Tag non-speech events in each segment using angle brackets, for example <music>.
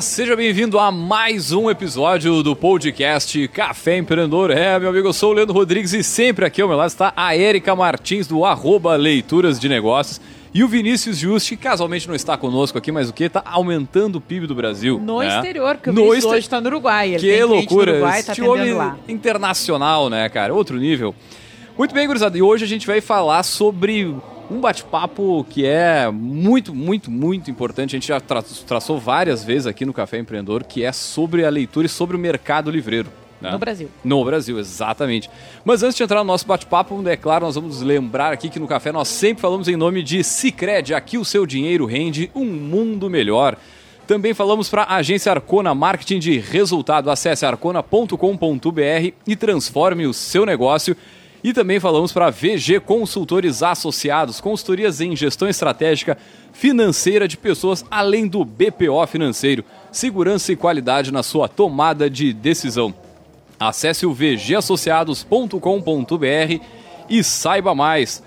Olá, seja bem-vindo a mais um episódio do podcast Café Empreendedor. É, meu amigo, eu sou o Leandro Rodrigues e sempre aqui ao meu lado está a Érica Martins do arroba Leituras de Negócios. E o Vinícius Juste, que casualmente não está conosco aqui, mas o que? Está aumentando o PIB do Brasil. No né? exterior, porque o No hoje está no Uruguai. Ele Que loucura, No Uruguai, tá este homem lá. internacional, né, cara? Outro nível. Muito bem, gurizada, e hoje a gente vai falar sobre um bate-papo que é muito, muito, muito importante. A gente já tra traçou várias vezes aqui no Café Empreendedor, que é sobre a leitura e sobre o mercado livreiro. né? No Brasil. No Brasil, exatamente. Mas antes de entrar no nosso bate-papo, é claro, nós vamos lembrar aqui que no Café nós sempre falamos em nome de Cicred. Aqui o seu dinheiro rende um mundo melhor. Também falamos para a agência Arcona Marketing de Resultado. Acesse arcona.com.br e transforme o seu negócio. E também falamos para VG Consultores Associados, consultorias em gestão estratégica financeira de pessoas, além do BPO financeiro, segurança e qualidade na sua tomada de decisão. Acesse o vgassociados.com.br e saiba mais.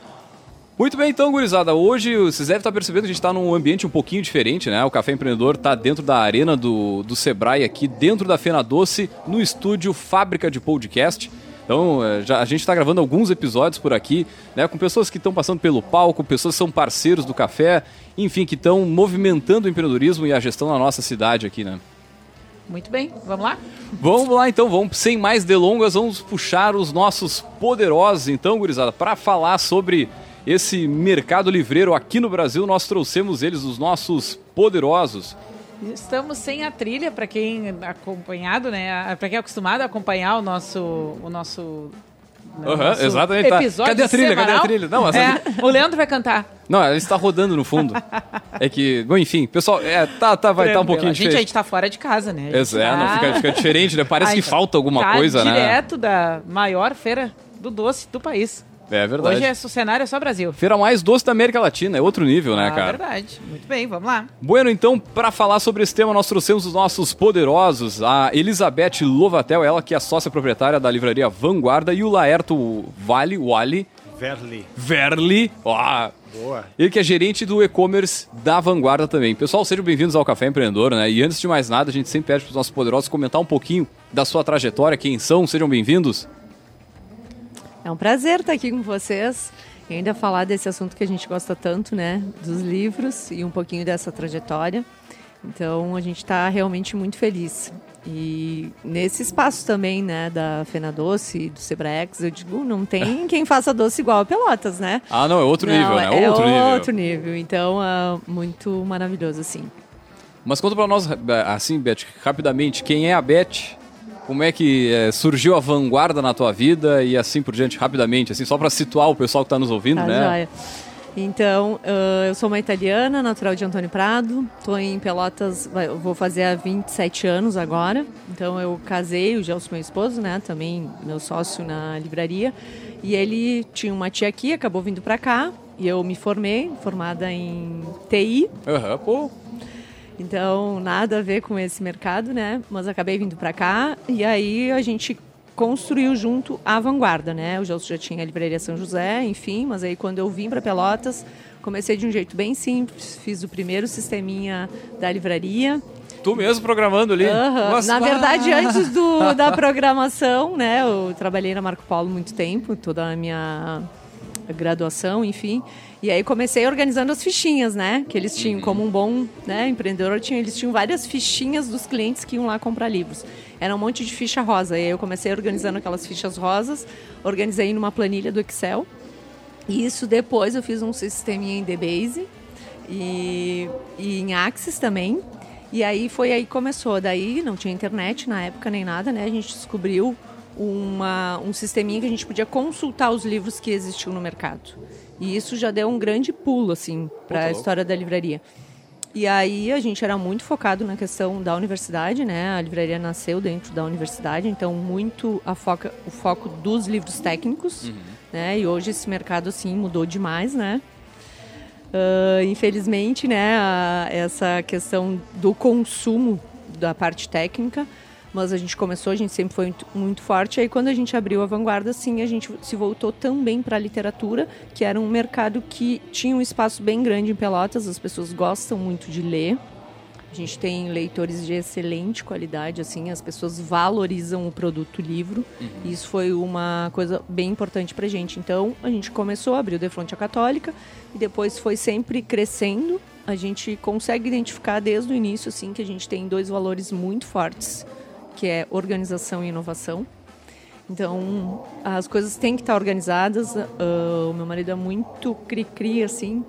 Muito bem, então, gurizada. Hoje vocês devem estar percebendo que a gente está num ambiente um pouquinho diferente, né? O Café Empreendedor está dentro da arena do, do Sebrae aqui, dentro da Fena Doce, no estúdio Fábrica de Podcast. Então, eh, já, a gente está gravando alguns episódios por aqui, né? Com pessoas que estão passando pelo palco, pessoas que são parceiros do café, enfim, que estão movimentando o empreendedorismo e a gestão na nossa cidade aqui, né? Muito bem, vamos lá? Vamos lá então, vamos sem mais delongas, vamos puxar os nossos poderosos então, gurizada, para falar sobre esse mercado livreiro aqui no Brasil, nós trouxemos eles, os nossos poderosos. Estamos sem a trilha, para quem acompanhado, né? Para quem é acostumado a acompanhar o nosso. O nosso nosso exatamente, tá. Episódio Cadê a trilha? Cadê a semanal. trilha? Não, essa- É, o Leandro vai cantar. Não, ela está rodando no fundo. É que, bom, enfim, pessoal, é, tá, tá, vai estar um Tranquilo. pouquinho a gente, a diferente. gente tá fora de casa, né? É, não, tá- fica, fica diferente, né? Parece Ai, que falta alguma tá coisa, né? direto da maior feira do doce do país. É verdade. Hoje é, o cenário é só Brasil. Feira mais doce da América Latina, é outro nível, né, ah, cara? verdade. Muito bem, vamos lá. Bueno, então, para falar sobre esse tema, nós trouxemos os nossos poderosos, a Elizabeth Lovatel, ela que é sócia proprietária da livraria Vanguarda, e o Laerto Vale, Wally, Verli. Verli, ó, Boa. ele que é gerente do e-commerce da Vanguarda também. Pessoal, sejam bem-vindos ao Café Empreendedor, né? E antes de mais nada, a gente sempre pede para os nossos poderosos comentar um pouquinho da sua trajetória, quem são, sejam bem-vindos. É um prazer estar aqui com vocês e ainda falar desse assunto que a gente gosta tanto, né? Dos livros e um pouquinho dessa trajetória. Então a gente está realmente muito feliz. E nesse espaço também, né, da Fena Doce e do Sebraex, eu digo, não tem <laughs> quem faça doce igual a Pelotas, né? Ah, não, é outro Não, nível, né? É outro nível. outro nível. Então, é muito maravilhoso, assim. Mas conta pra nós, assim, Beth, rapidamente, quem é a Beth? Como é que eh, surgiu a vanguarda na tua vida e assim por diante, rapidamente, assim, só pra situar o pessoal que tá nos ouvindo, Tá, né? joia. Então, ah, eu sou uma italiana, natural de Antônio Prado. Estou em Pelotas, vou fazer há 27 anos agora. Então, eu casei, o Gelson, meu esposo, né? Também meu sócio na livraria. E ele tinha uma tia aqui, acabou vindo para cá. E eu me formei, formada em TI. Aham, pô. Então, nada a ver com esse mercado, né? Mas acabei vindo para cá e aí a gente construiu junto a vanguarda, né? O Gelson já tinha a livraria São José, enfim, mas aí quando eu vim para Pelotas, comecei de um jeito bem simples, fiz o primeiro sisteminha da livraria. Tu mesmo programando ali. Mas, Na ah, verdade, antes do, da <laughs> programação, né? Eu trabalhei na Marco Polo muito tempo, toda a minha graduação, enfim. E aí comecei organizando as fichinhas, né? Que eles tinham, como um bom né, empreendedor, tinha, eles tinham várias fichinhas dos clientes que iam lá comprar livros. Era um monte de ficha rosa. E aí eu comecei organizando aquelas fichas rosas, organizei numa planilha do Excel. E isso depois eu fiz um sisteminha em DBase e, e em Axis também. E aí foi aí que começou. Daí não tinha internet na época nem nada, né? A gente descobriu uma, um sisteminha que a gente podia consultar os livros que existiam no mercado. E isso já deu um grande pulo, assim, para a história da livraria. E aí a gente era muito focado na questão da universidade, né? A livraria nasceu dentro da universidade, então muito a foca, o foco dos livros técnicos, né? E hoje esse mercado assim mudou demais, né? Ah, infelizmente, né, a- essa questão do consumo da parte técnica, mas a gente começou, a gente sempre foi muito, muito forte. Aí quando a gente abriu a Vanguarda, sim, a gente se voltou também para a literatura, que era um mercado que tinha um espaço bem grande em Pelotas, as pessoas gostam muito de ler. A gente tem leitores de excelente qualidade, assim, as pessoas valorizam o produto livro. Uhum. Isso foi uma coisa bem importante para a gente. Então, a gente começou a abrir o Defronte Católica e depois foi sempre crescendo. A gente consegue identificar desde o início, assim, que a gente tem dois valores muito fortes, que é organização e inovação. Então, as coisas têm que estar organizadas. Uh, o meu marido é muito cri-cri, assim,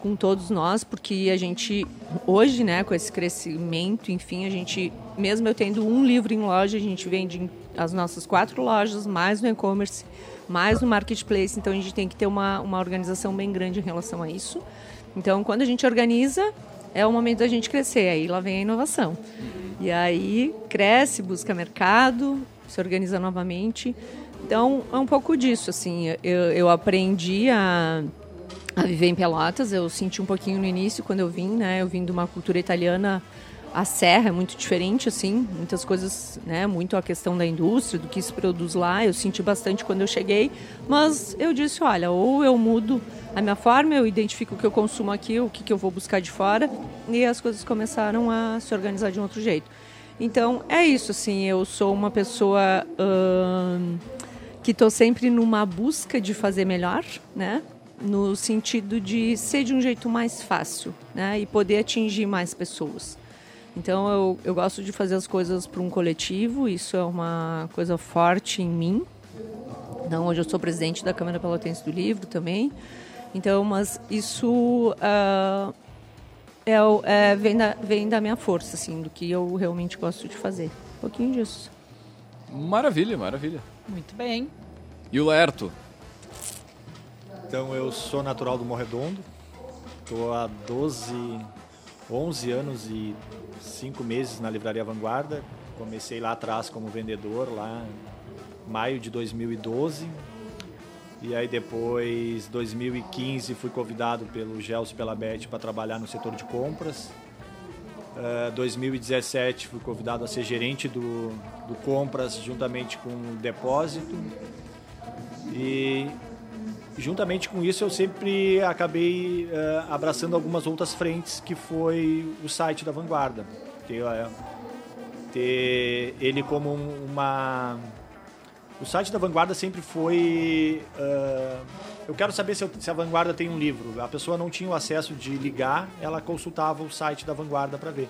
com todos nós, porque a gente, hoje, né, com esse crescimento, enfim, a gente, mesmo eu tendo um livro em loja, a gente vende as nossas quatro lojas, mais no e-commerce, mais no marketplace, então a gente tem que ter uma, uma organização bem grande em relação a isso. Então, quando a gente organiza, é o momento da gente crescer, aí lá vem a inovação. E aí cresce, busca mercado, se organiza novamente. Então, é um pouco disso, assim, eu, eu aprendi a a viver em Pelotas. Eu senti um pouquinho no início quando eu vim, né? Eu vim de uma cultura italiana. A serra é muito diferente, assim, muitas coisas, né? Muito a questão da indústria, do que se produz lá. Eu senti bastante quando eu cheguei, mas eu disse, olha, ou eu mudo a minha forma, eu identifico o que eu consumo aqui, o que, que eu vou buscar de fora, e as coisas começaram a se organizar de um outro jeito. Então, é isso, assim, eu sou uma pessoa hum, que estou sempre numa busca de fazer melhor, né? no sentido de ser de um jeito mais fácil né, e poder atingir mais pessoas. Então eu, eu gosto de fazer as coisas para um coletivo, isso é uma coisa forte em mim. Então hoje eu sou presidente da Câmara Pelotense do Livro também. Então, mas isso uh, é, é, vem, da, vem da minha força, assim, do que eu realmente gosto de fazer. Um pouquinho disso. Maravilha, maravilha. Muito bem. E o Lerto? Então eu sou natural do Morredondo, estou há 12, 11 anos e 5 meses na Livraria Vanguarda. Comecei lá atrás como vendedor, lá em maio de 2012. E aí depois, 2015, fui convidado pelo Gelson e pela Beth para trabalhar no setor de compras. Uh, 2017 fui convidado a ser gerente do, do compras juntamente com o depósito. E juntamente com isso eu sempre acabei uh, abraçando algumas outras frentes que foi o site da Vanguarda. Ter, uh, ter ele como uma o site da Vanguarda sempre foi uh, eu quero saber se, eu, se, a Vanguarda tem um livro. A pessoa não tinha o acesso de ligar ela consultava o site da Vanguarda para ver.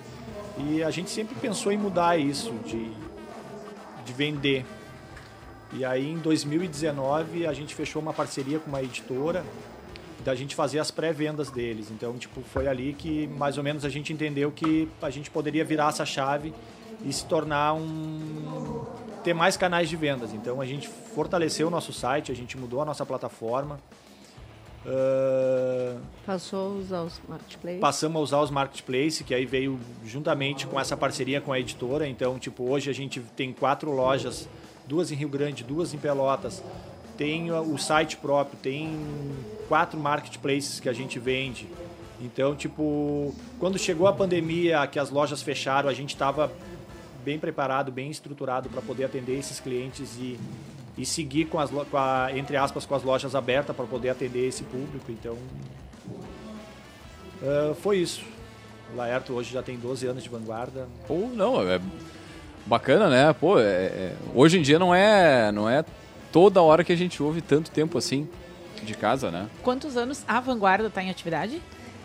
E a gente sempre pensou em mudar isso de de vender e aí em 2019 a gente fechou uma parceria com uma editora da gente fazer as pré-vendas deles. Então, tipo, foi ali que mais ou menos a gente entendeu que a gente poderia virar essa chave e se tornar um ter mais canais de vendas. Então, a gente fortaleceu o nosso site, a gente mudou a nossa plataforma. Uh, Passou a usar os marketplace. Passamos a usar os marketplace, que aí veio juntamente com essa parceria com a editora. Então, tipo, hoje a gente tem quatro lojas duas em Rio Grande, duas em Pelotas. Tem o site próprio, tem quatro marketplaces que a gente vende. Então, tipo, quando chegou a pandemia, que as lojas fecharam, a gente estava bem preparado, bem estruturado para poder atender esses clientes e, e seguir com as, com a, entre aspas, com as lojas abertas para poder atender esse público. Então, uh, foi isso. O Laerto hoje já tem 12 anos de vanguarda. Ou não, é Bacana, né? Pô, é, é, hoje em dia não é, não é toda hora que a gente ouve tanto tempo assim de casa, né? Quantos anos a Vanguarda está em atividade?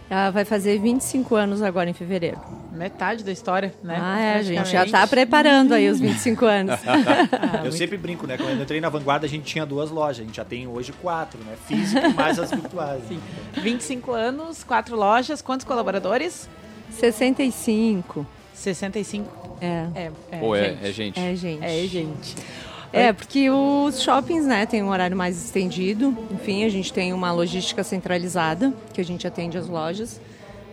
Ela vai fazer 25 anos agora em fevereiro. Metade da história, né? Ah, é, a gente já está preparando aí os 25 anos. <laughs> ah, eu sempre brinco, né? Quando eu entrei na Vanguarda, a gente tinha duas lojas. A gente já tem hoje quatro, né? Física mais as virtuais. Sim. 25 anos, quatro lojas. Quantos colaboradores? 65. 65? É. É, é, Ou é, é gente. É gente. É gente. É, porque os shoppings, né, tem um horário mais estendido. Enfim, a gente tem uma logística centralizada, que a gente atende as lojas.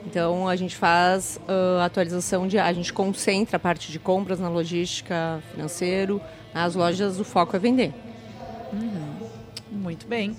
Então, a gente faz uh, atualização de... A gente concentra a parte de compras na logística, financeiro. Nas lojas, o foco é vender. Uhum. Muito bem.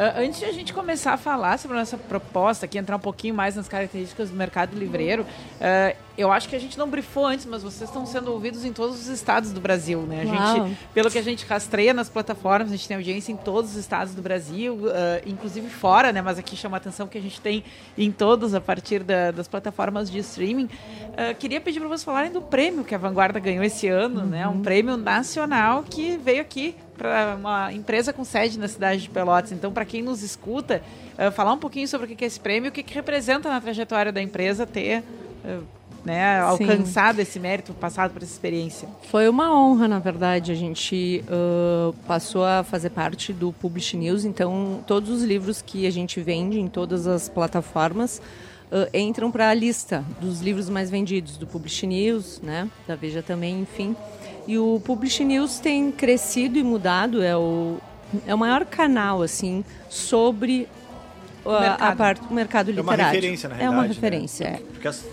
Uh, antes de a gente começar a falar sobre a nossa proposta, aqui entrar um pouquinho mais nas características do mercado livreiro, uh, eu acho que a gente não brifou antes, mas vocês estão sendo ouvidos em todos os estados do Brasil, né? A gente, pelo que a gente rastreia nas plataformas, a gente tem audiência em todos os estados do Brasil, uh, inclusive fora, né? Mas aqui chama a atenção que a gente tem em todos a partir da, das plataformas de streaming. Uh, queria pedir para vocês falarem do prêmio que a Vanguarda ganhou esse ano, uhum. né? Um prêmio nacional que veio aqui para uma empresa com sede na cidade de Pelotas. Então, para quem nos escuta, uh, falar um pouquinho sobre o que é esse prêmio, o que, que representa na trajetória da empresa ter né, alcançado Sim. esse mérito, passado por essa experiência? Foi uma honra, na verdade. A gente uh, passou a fazer parte do Publish News, então todos os livros que a gente vende em todas as plataformas uh, entram para a lista dos livros mais vendidos do Publish News, né, da Veja também, enfim. E o Publish News tem crescido e mudado, é o, é o maior canal assim sobre a, a parte do mercado literário. É uma referência, na realidade. É uma referência, né? é. Porque as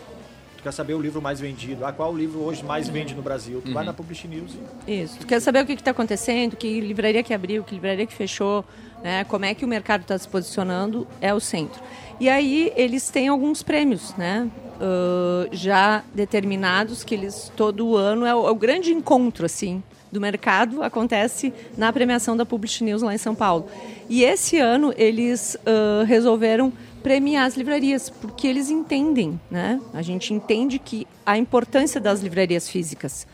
quer saber o livro mais vendido, ah, qual o livro hoje mais vende no Brasil, tu uhum. vai na Publish News. E... Isso, tu quer saber o que está acontecendo, que livraria que abriu, que livraria que fechou, né, como é que o mercado está se posicionando, é o centro. E aí eles têm alguns prêmios, né, uh, já determinados, que eles todo ano, é o, é o grande encontro, assim, do mercado acontece na premiação da Publish News lá em São Paulo. E esse ano eles uh, resolveram premiar as livrarias, porque eles entendem, né? A gente entende que a importância das livrarias físicas.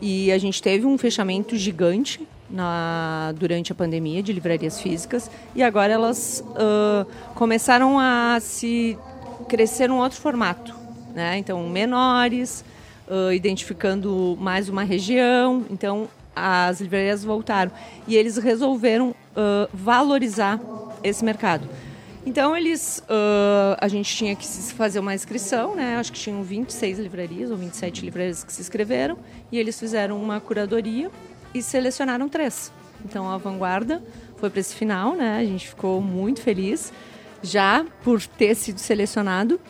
E a gente teve um fechamento gigante na, durante a pandemia de livrarias físicas e agora elas uh, começaram a se crescer um outro formato, né? Então menores, uh, identificando mais uma região. Então as livrarias voltaram e eles resolveram uh, valorizar esse mercado. Então eles, uh, a gente tinha que fazer uma inscrição, né? Acho que tinham 26 livrarias ou 27 livrarias que se inscreveram e eles fizeram uma curadoria e selecionaram três. Então a Vanguarda foi para esse final, né? A gente ficou muito feliz já por ter sido selecionado.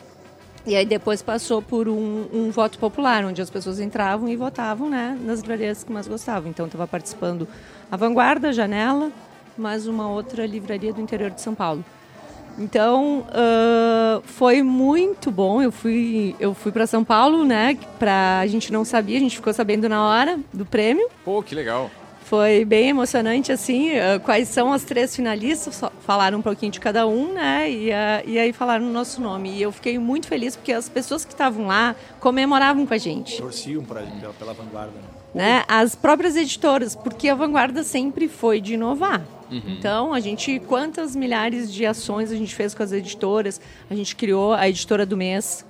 E aí depois passou por um, um voto popular, onde as pessoas entravam e votavam, né, nas livrarias que mais gostavam. Então estava participando a Vanguarda, a Janela, mais uma outra livraria do interior de São Paulo. Então uh, foi muito bom. Eu fui, eu fui para São Paulo, né? Pra, a gente não sabia, a gente ficou sabendo na hora do prêmio. Pô, que legal. Foi bem emocionante, assim. Uh, quais são as três finalistas? Falaram um pouquinho de cada um, né? E, uh, e aí falaram o nosso nome. E eu fiquei muito feliz porque as pessoas que estavam lá comemoravam com a gente. Torciam pra, pela vanguarda. Né? né? As próprias editoras, porque a vanguarda sempre foi de inovar. Uhum. Então, a gente, quantas milhares de ações a gente fez com as editoras? A gente criou a editora do mês,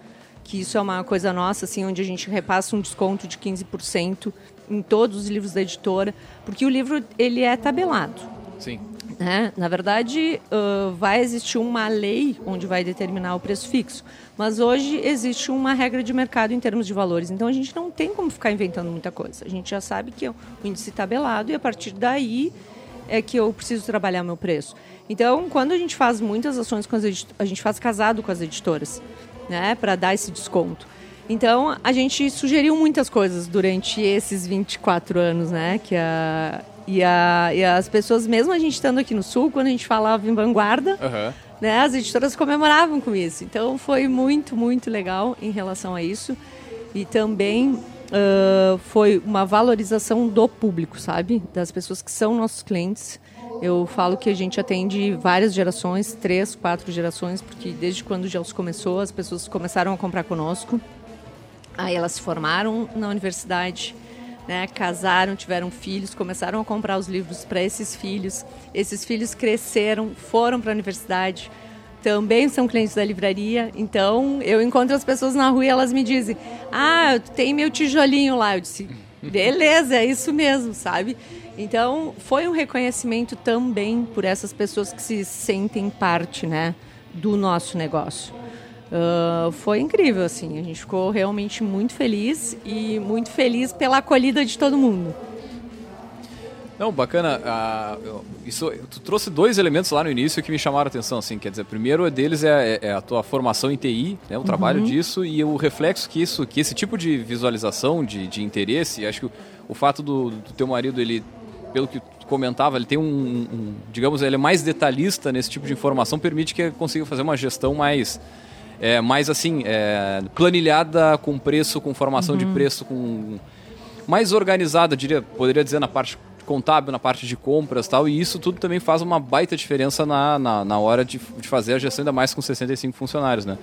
que isso é uma coisa nossa, assim, onde a gente repassa um desconto de 15% em todos os livros da editora, porque o livro ele é tabelado. Sim. Né? Na verdade, uh, vai existir uma lei onde vai determinar o preço fixo, mas hoje existe uma regra de mercado em termos de valores. Então a gente não tem como ficar inventando muita coisa. A gente já sabe que é o índice tabelado e a partir daí é que eu preciso trabalhar meu preço. Então, quando a gente faz muitas ações com as a gente faz casado com as editoras, né, para dar esse desconto. Então, a gente sugeriu muitas coisas durante esses 24 anos, né, que a e, a, e as pessoas, mesmo a gente estando aqui no Sul, quando a gente falava em vanguarda, uhum. né, as editoras comemoravam com isso. Então, foi muito, muito legal em relação a isso. E também uh, foi uma valorização do público, sabe? Das pessoas que são nossos clientes. Eu falo que a gente atende várias gerações, três, quatro gerações, porque desde quando o Gels começou, as pessoas começaram a comprar conosco. Aí elas se formaram na universidade, né, casaram, tiveram filhos, começaram a comprar os livros para esses filhos. Esses filhos cresceram, foram para a universidade, também são clientes da livraria. Então, eu encontro as pessoas na rua e elas me dizem: Ah, tem meu tijolinho lá. Eu disse: Beleza, é isso mesmo, sabe? Então, foi um reconhecimento também por essas pessoas que se sentem parte, né, do nosso negócio. Uh, foi incrível, assim. A gente ficou realmente muito feliz e muito feliz pela acolhida de todo mundo. Não, bacana. Uh, isso, tu trouxe dois elementos lá no início que me chamaram a atenção, assim. Quer dizer, primeiro deles é, é, é a tua formação em TI, né, o trabalho uhum. disso e o reflexo que isso, que esse tipo de visualização, de, de interesse, acho que o, o fato do, do teu marido ele pelo que comentava, ele tem um, um, digamos, ele é mais detalhista nesse tipo de informação, permite que ele consiga fazer uma gestão mais, é, mais assim, é, planilhada com preço, com formação uhum. de preço, com mais organizada, diria, poderia dizer na parte contábil, na parte de compras tal, e isso tudo também faz uma baita diferença na, na, na hora de, de fazer a gestão, ainda mais com 65 funcionários, né?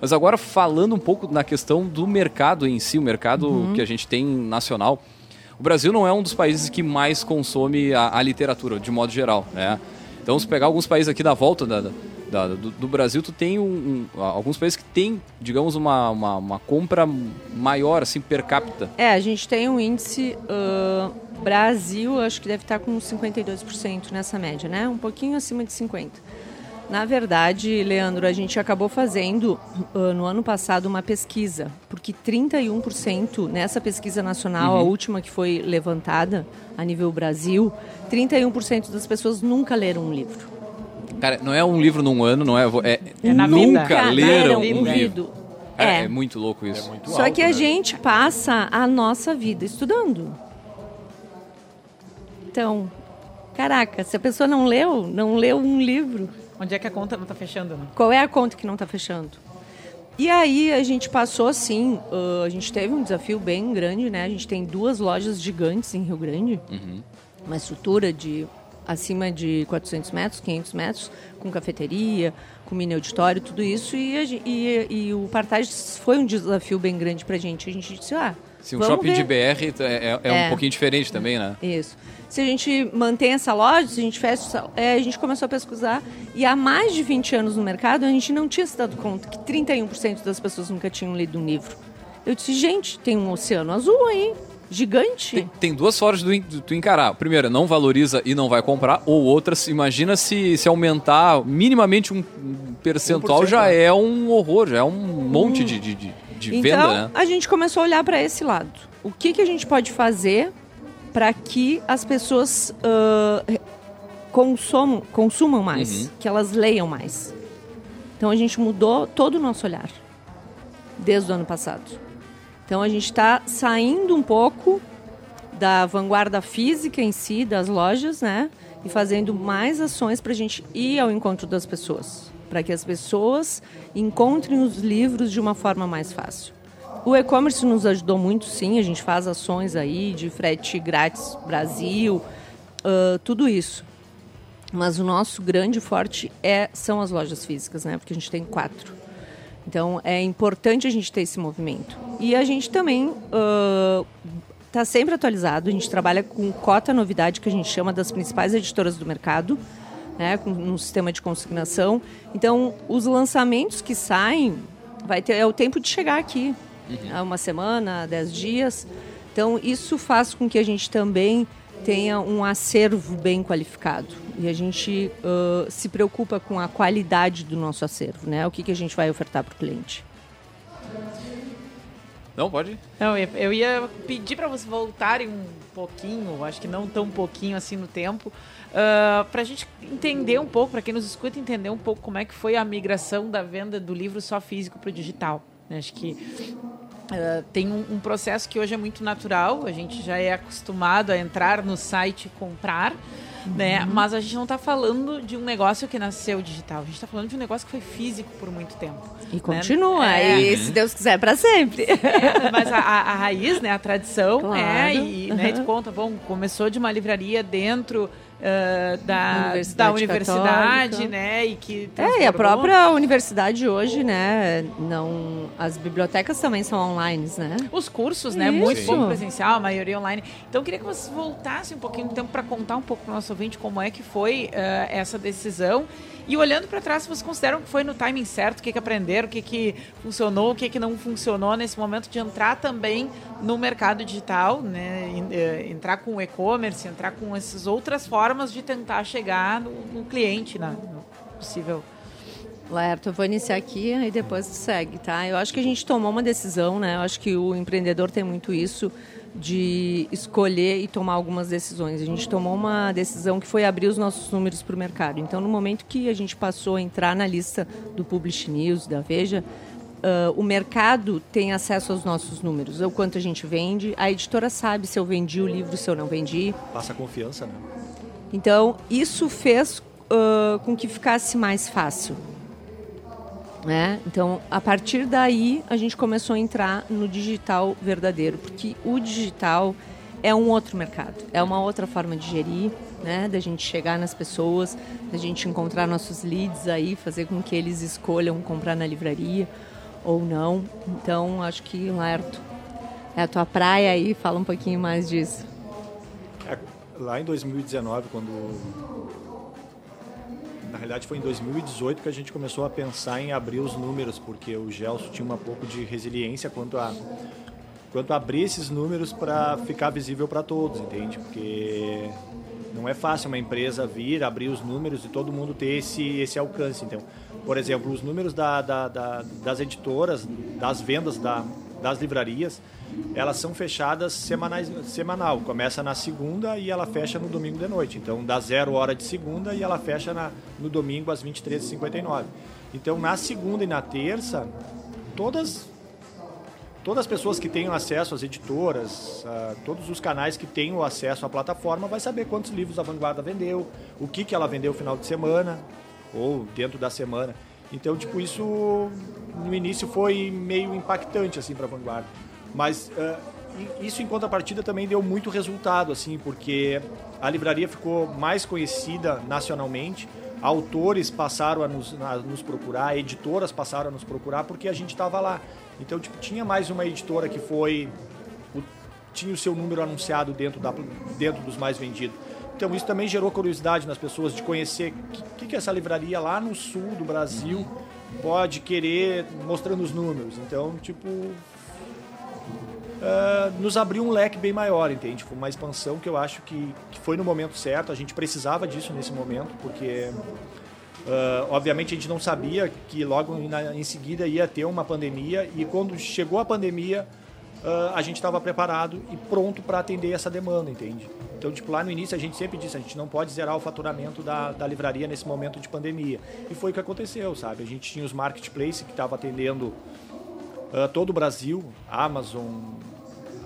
Mas agora falando um pouco na questão do mercado em si, o mercado uhum. que a gente tem nacional, o Brasil não é um dos países que mais consome a, a literatura, de modo geral, né? Então, se pegar alguns países aqui da volta da, da, do, do, Brasil, tu tem um, um, alguns países que tem, digamos, uma, uma, uma, compra maior, assim, per capita. É, a gente tem um índice... Uh, Brasil, acho que deve estar com 52% nessa média, né? Um pouquinho acima de 50%. Na verdade, Leandro, a gente acabou fazendo uh, no ano passado uma pesquisa, porque 31% nessa pesquisa nacional, uhum. a última que foi levantada a nível Brasil, 31% das pessoas nunca leram um livro. Cara, não é um livro num ano, não é. É, é nunca vida. leram um livro. É, é, é, muito louco isso. É muito Só alto, que a né? gente passa a nossa vida estudando. Então, caraca, se a pessoa não leu, não leu um livro, Onde é que a conta não está fechando, né? Qual é a conta que não está fechando? E aí a gente passou assim, uh, a gente teve um desafio bem grande, né? A gente tem duas lojas gigantes em Rio Grande, uhum. uma estrutura de acima de 400 metros, 500 metros, com cafeteria, com mini auditório, tudo isso. E, e, e o Partage foi um desafio bem grande para a gente. A gente disse, ah, Sim, um shopping ver. de BR é, é, é, um é. pouquinho diferente também, né? Isso. Se a gente mantém essa loja, se a gente fecha, é, a gente começou a pesquisar e há mais de 20 anos no mercado a gente não tinha se dado conta que 31% das pessoas nunca tinham lido um livro. Eu disse, gente, tem um oceano azul aí, gigante. Tem, tem duas formas de tu encarar. Primeira, não valoriza e não vai comprar. Ou outras, imagina se, se aumentar minimamente um percentual, já né? é um horror, já é um monte de, de, de de então, venda, né? a gente começou a olhar para esse lado. O que, que a gente pode fazer para que as pessoas uh, consumam, consumam mais, uhum. que elas leiam mais. Então a gente mudou todo o nosso olhar desde o ano passado. Então a gente está saindo um pouco da vanguarda física em si, das lojas, né? E fazendo mais ações para a gente ir ao encontro das pessoas para que as pessoas encontrem os livros de uma forma mais fácil. O e-commerce nos ajudou muito, sim. A gente faz ações aí de frete grátis Brasil, uh, tudo isso. Mas o nosso grande forte é, são as lojas físicas, né? Porque a gente tem quatro. Então é importante a gente ter esse movimento. E a gente também está uh, sempre atualizado. A gente trabalha com cota novidade que a gente chama das principais editoras do mercado né, no sistema de consignação. Então, os lançamentos que saem vai ter é o tempo de chegar aqui, uhum. uma semana, dez dias. Então, isso faz com que a gente também tenha um acervo bem qualificado e a gente uh, se preocupa com a qualidade do nosso acervo, né? O que, que a gente vai ofertar para o cliente. Não, pode? Não, eu ia pedir para vocês voltarem um pouquinho, acho que não tão pouquinho assim no tempo, uh, para a gente entender um pouco, para quem nos escuta, entender um pouco como é que foi a migração da venda do livro só físico para o digital. Né? Acho que Uh, tem um, um, processo que hoje é muito natural, a gente já é acostumado a entrar no site e comprar, né? Uhum. Mas a gente não está falando de um negócio que nasceu digital, a gente está falando de um negócio que foi físico por muito tempo. E né? continua, é, e se Deus quiser, para sempre. <laughs> É, mas a, a, raiz, né, a tradição, claro. é, e uhum. né, tu conta, bom, começou de uma livraria dentro Uh, da universidade, da universidade né? E que é, e a própria universidade hoje, né? Não, as bibliotecas também são online, né? Os cursos, né? Isso. Muito pouco presencial, a maioria online. Então, eu queria que vocês voltassem um pouquinho de tempo para contar um pouco para o nosso ouvinte como é que foi uh, essa decisão e olhando para trás, vocês consideram que foi no timing certo? O que, que aprenderam? O que, que funcionou? O que, que não funcionou nesse momento de entrar também no mercado digital, né? Eh, entrar com o e-commerce, entrar com essas outras formas de tentar chegar no, no cliente, né? no possível. Lerto, eu vou iniciar aqui e depois segue, tá? Eu acho que a gente tomou uma decisão, né? Eu acho que o empreendedor tem muito isso de escolher e tomar algumas decisões. A gente tomou uma decisão que foi abrir os nossos números para o mercado. Então, no momento que a gente passou a entrar na lista do Publish News, da Veja, uh, o mercado tem acesso aos nossos números, o quanto a gente vende. A editora sabe se eu vendi o livro, se eu não vendi. Passa confiança, né? Então, isso fez uh, com que ficasse mais fácil. Né? Então, a partir daí, a gente começou a entrar no digital verdadeiro, porque o digital é um outro mercado, é uma outra forma de gerir, né? Da gente chegar nas pessoas, da gente encontrar nossos leads aí, fazer com que eles escolham comprar na livraria ou não. Então, acho que, Lerto, é a tua praia aí, fala um pouquinho mais disso. É, lá em 2019, quando na realidade foi em 2018 que a gente começou a pensar em abrir os números, porque o Gelson tinha um pouco de resiliência quanto a quanto a abrir esses números para ficar visível para todos, entende? Porque não é fácil uma empresa vir, abrir os números e todo mundo ter esse, esse alcance. Então, por exemplo, os números da, da, da, das editoras, das vendas da, das livrarias, elas são fechadas semanais, semanal. Começa na segunda e ela fecha no domingo de noite. Então, dá zero hora de segunda e ela fecha na, no domingo às 23h59. Então, na segunda e na terça, todas todas as pessoas que tenham acesso às editoras, a todos os canais que tenham acesso à plataforma, vai saber quantos livros a Vanguarda vendeu, o que, que ela vendeu no final de semana ou dentro da semana. Então, tipo, isso no início foi meio impactante assim para a Vanguarda. Mas uh, isso em contrapartida também deu muito resultado, assim, porque a livraria ficou mais conhecida nacionalmente, autores passaram a nos, a nos procurar, editoras passaram a nos procurar porque a gente estava lá. Então, tipo, tinha mais uma editora que foi o, tinha o seu número anunciado dentro, da, dentro dos mais vendidos. Então, isso também gerou curiosidade nas pessoas de conhecer o que, que essa livraria lá no sul do Brasil pode querer, mostrando os números. Então, tipo, Uh, nos abriu um leque bem maior, entende? Foi uma expansão que eu acho que, que foi no momento certo. A gente precisava disso nesse momento, porque Uh, obviamente a gente não sabia que logo em, seguida ia ter uma pandemia e quando chegou a pandemia uh, a gente estava preparado e pronto para atender essa demanda, entende? Então, tipo, lá no início a gente sempre disse, a gente não pode zerar o faturamento da, da livraria nesse momento de pandemia. E foi o que aconteceu, sabe? A gente tinha os marketplaces que estavam atendendo uh, todo o Brasil, Amazon,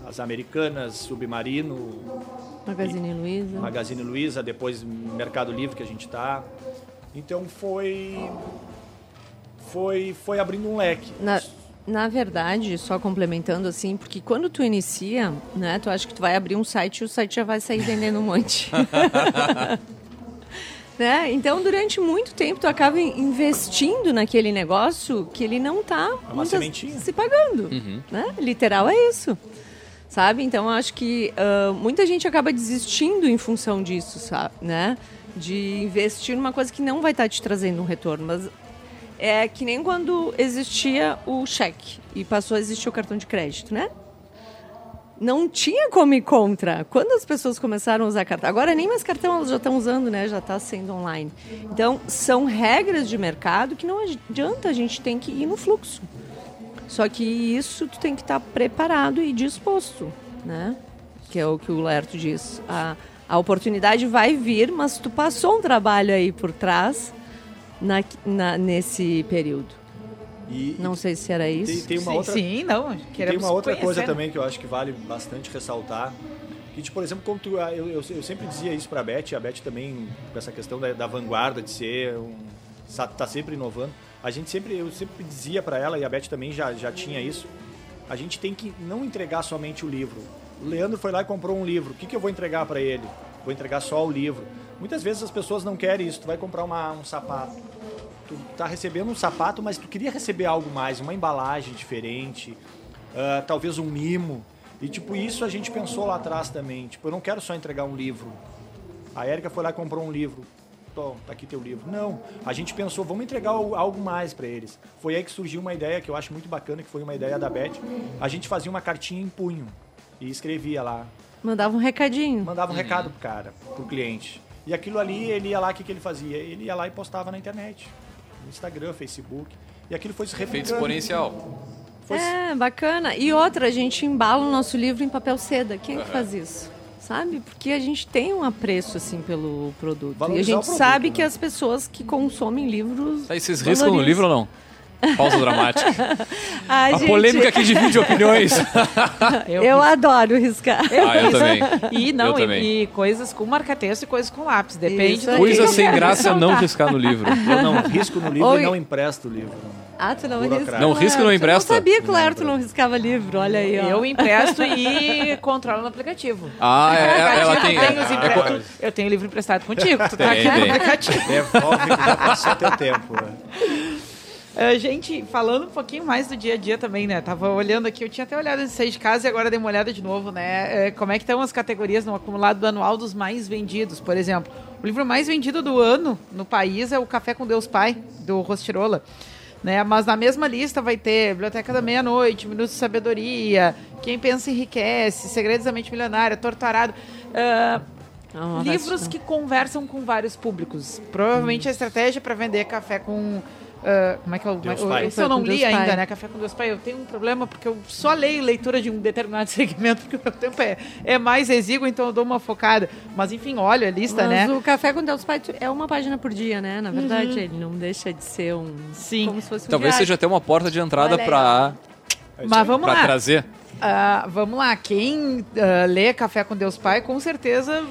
as americanas, Submarino... Magazine Luiza. Magazine Luiza, depois Mercado Livre que a gente está... Então foi foi foi abrindo um leque. Na, na verdade, só complementando assim, porque quando tu inicia, né, tu acha que tu vai abrir um site e o site já vai sair vendendo um monte. <laughs> né? Então, durante muito tempo, tu acaba investindo naquele negócio que ele não está é se pagando. Uhum. Né? Literal é isso. Sabe? Então, acho que uh, muita gente acaba desistindo em função disso, sabe? Né? de investir numa coisa que não vai estar te trazendo um retorno. Mas é que nem quando existia o cheque e passou a existir o cartão de crédito, né? Não tinha como ir contra. Quando as pessoas começaram a usar cartão, agora nem mais cartão elas já estão usando, né? Já está sendo online. Então, são regras de mercado que não adianta, a gente tem que ir no fluxo. Só que isso tu tem que estar preparado e disposto, né? Que é o que o Lerto diz. A, a oportunidade vai vir, mas tu passou um trabalho aí por trás na, na nesse período. E, não sei se era isso. Tem, tem uma sim, outra, sim, não. Tem uma outra coisa também que eu acho que vale bastante ressaltar. Que, tipo, por exemplo, como tu, eu, eu, eu, sempre dizia isso para a Beth, a Beth também, com essa questão da, da vanguarda, de ser um. tá sempre inovando. A gente sempre, eu sempre dizia para ela, e a Beth também já, já tinha isso, a gente tem que não entregar somente o livro. O Leandro foi lá e comprou um livro. O que, que eu vou entregar para ele? Vou entregar só o livro. Muitas vezes as pessoas não querem isso. Tu vai comprar uma, um sapato. Tu está recebendo um sapato, mas tu queria receber algo mais, uma embalagem diferente, uh, talvez um mimo. E tipo, isso a gente pensou lá atrás também. Tipo, eu não quero só entregar um livro. A Érica foi lá e comprou um livro. Tô, tá aqui teu livro. Não, a gente pensou, vamos entregar algo mais para eles. Foi aí que surgiu uma ideia que eu acho muito bacana, que foi uma ideia da Beth. A gente fazia uma cartinha em punho e escrevia lá. Mandava um recadinho. Mandava um uhum. recado pro cara, pro cliente. E aquilo ali, ele ia lá, o que, que ele fazia? Ele ia lá e postava na internet. Instagram, Facebook. E aquilo foi se replicando. Efeito exponencial. Foi... É, bacana. E outra, a gente embala o nosso livro em papel seda. Quem é que faz isso? Sabe? Porque a gente tem um apreço, assim, pelo produto. Valorizar e a gente produto, sabe né? que as pessoas que consomem livros... Aí, vocês riscam no livro ou não? Pausa dramática. <laughs> Ai, A gente, polêmica que divide opiniões. <laughs> Eu, adoro riscar. ah, eu <laughs> também. E não, eu e, também. e coisas com marca-texto e coisas com lápis. Depende Isso do que Coisa eu sem graça não riscar no livro. Eu não risco no livro Oi. e não empresto o livro. Ah, tu não risca? Não risca e não Eu empresta? não sabia que o Lerto não riscava livro, olha aí, ó. Eu empresto e controlo no aplicativo. Ah, é, é, ela tem. Eu tenho, os é- é tu- eu tenho livro emprestado contigo. Tu tá Tem, aqui no tem. aplicativo. Devolve que já passou teu tempo. né? Ah, gente, falando um pouquinho mais do dia a dia também, né? Tava olhando aqui, eu tinha até olhado esse sair de casa e agora dei uma olhada de novo, né? É, como é que estão as categorias no acumulado anual dos mais vendidos, por exemplo. O livro mais vendido do ano no país é o Café com Deus Pai, do Rostirola. Né? Mas na mesma lista vai ter Biblioteca da Meia-Noite, Minutos de Sabedoria, Quem Pensa Enriquece, Segredos da Mente Milionária, Torturado. Ah, Ah, livros vai- que conversam com vários públicos. Provavelmente a estratégia é para vender café com. Ah, como é que é o. Deus o- Pai. Esse eu não li Deus ainda, Pai. né? Café com Deus Pai. Eu tenho um problema porque eu só leio leitura de um determinado <laughs> segmento, porque o meu tempo é, é mais exíguo, então eu dou uma focada. Mas enfim, olha a lista, Mas né? o Café com Deus Pai é uma página por dia, né? Na verdade, ele não deixa de ser um... Sim. Como se fosse um Talvez diário. seja até uma porta de entrada pra, É isso Mas vamos pra lá. trazer. Ah, vamos lá. Quem ah, lê Café com Deus Pai, com certeza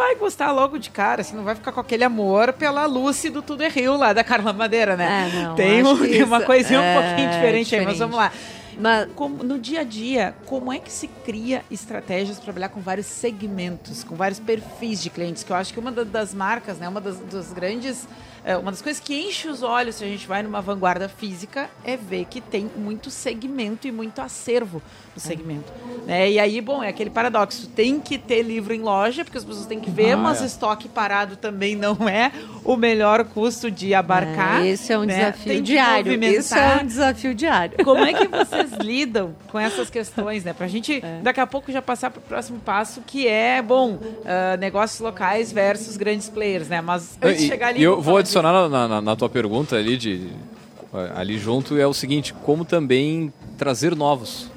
vai gostar logo de cara, assim, não vai ficar com aquele amor pela Lucy do Tudo é Rio lá, da Carla Madeira, né? É, não, Tem um- uma coisinha um é pouquinho diferente, aí, mas diferente. vamos lá. Mas Como- no dia a dia, como é que se cria estratégias para trabalhar com vários segmentos, com vários perfis de clientes? Que eu acho que uma da- das marcas, né, uma das, das grandes, uma das coisas que enche os olhos se a gente vai numa vanguarda física é ver que tem muito segmento e muito acervo no segmento. Né? E aí, bom, é aquele paradoxo. Tem que ter livro em loja, porque as pessoas têm que ver, Ah, mas é. estoque parado também não é o melhor custo de abarcar. é, esse é um né? desafio Tem diário. Isso é um desafio diário. Como é que vocês lidam com essas questões, né? Pra gente, É. daqui a pouco, já passar pro próximo passo, que é, bom, ah, negócios locais versus grandes players, né? Mas antes de E, chegar ali... eu vou adicionar na, na- na tua pergunta ali de ali junto é o seguinte, como também trazer novos.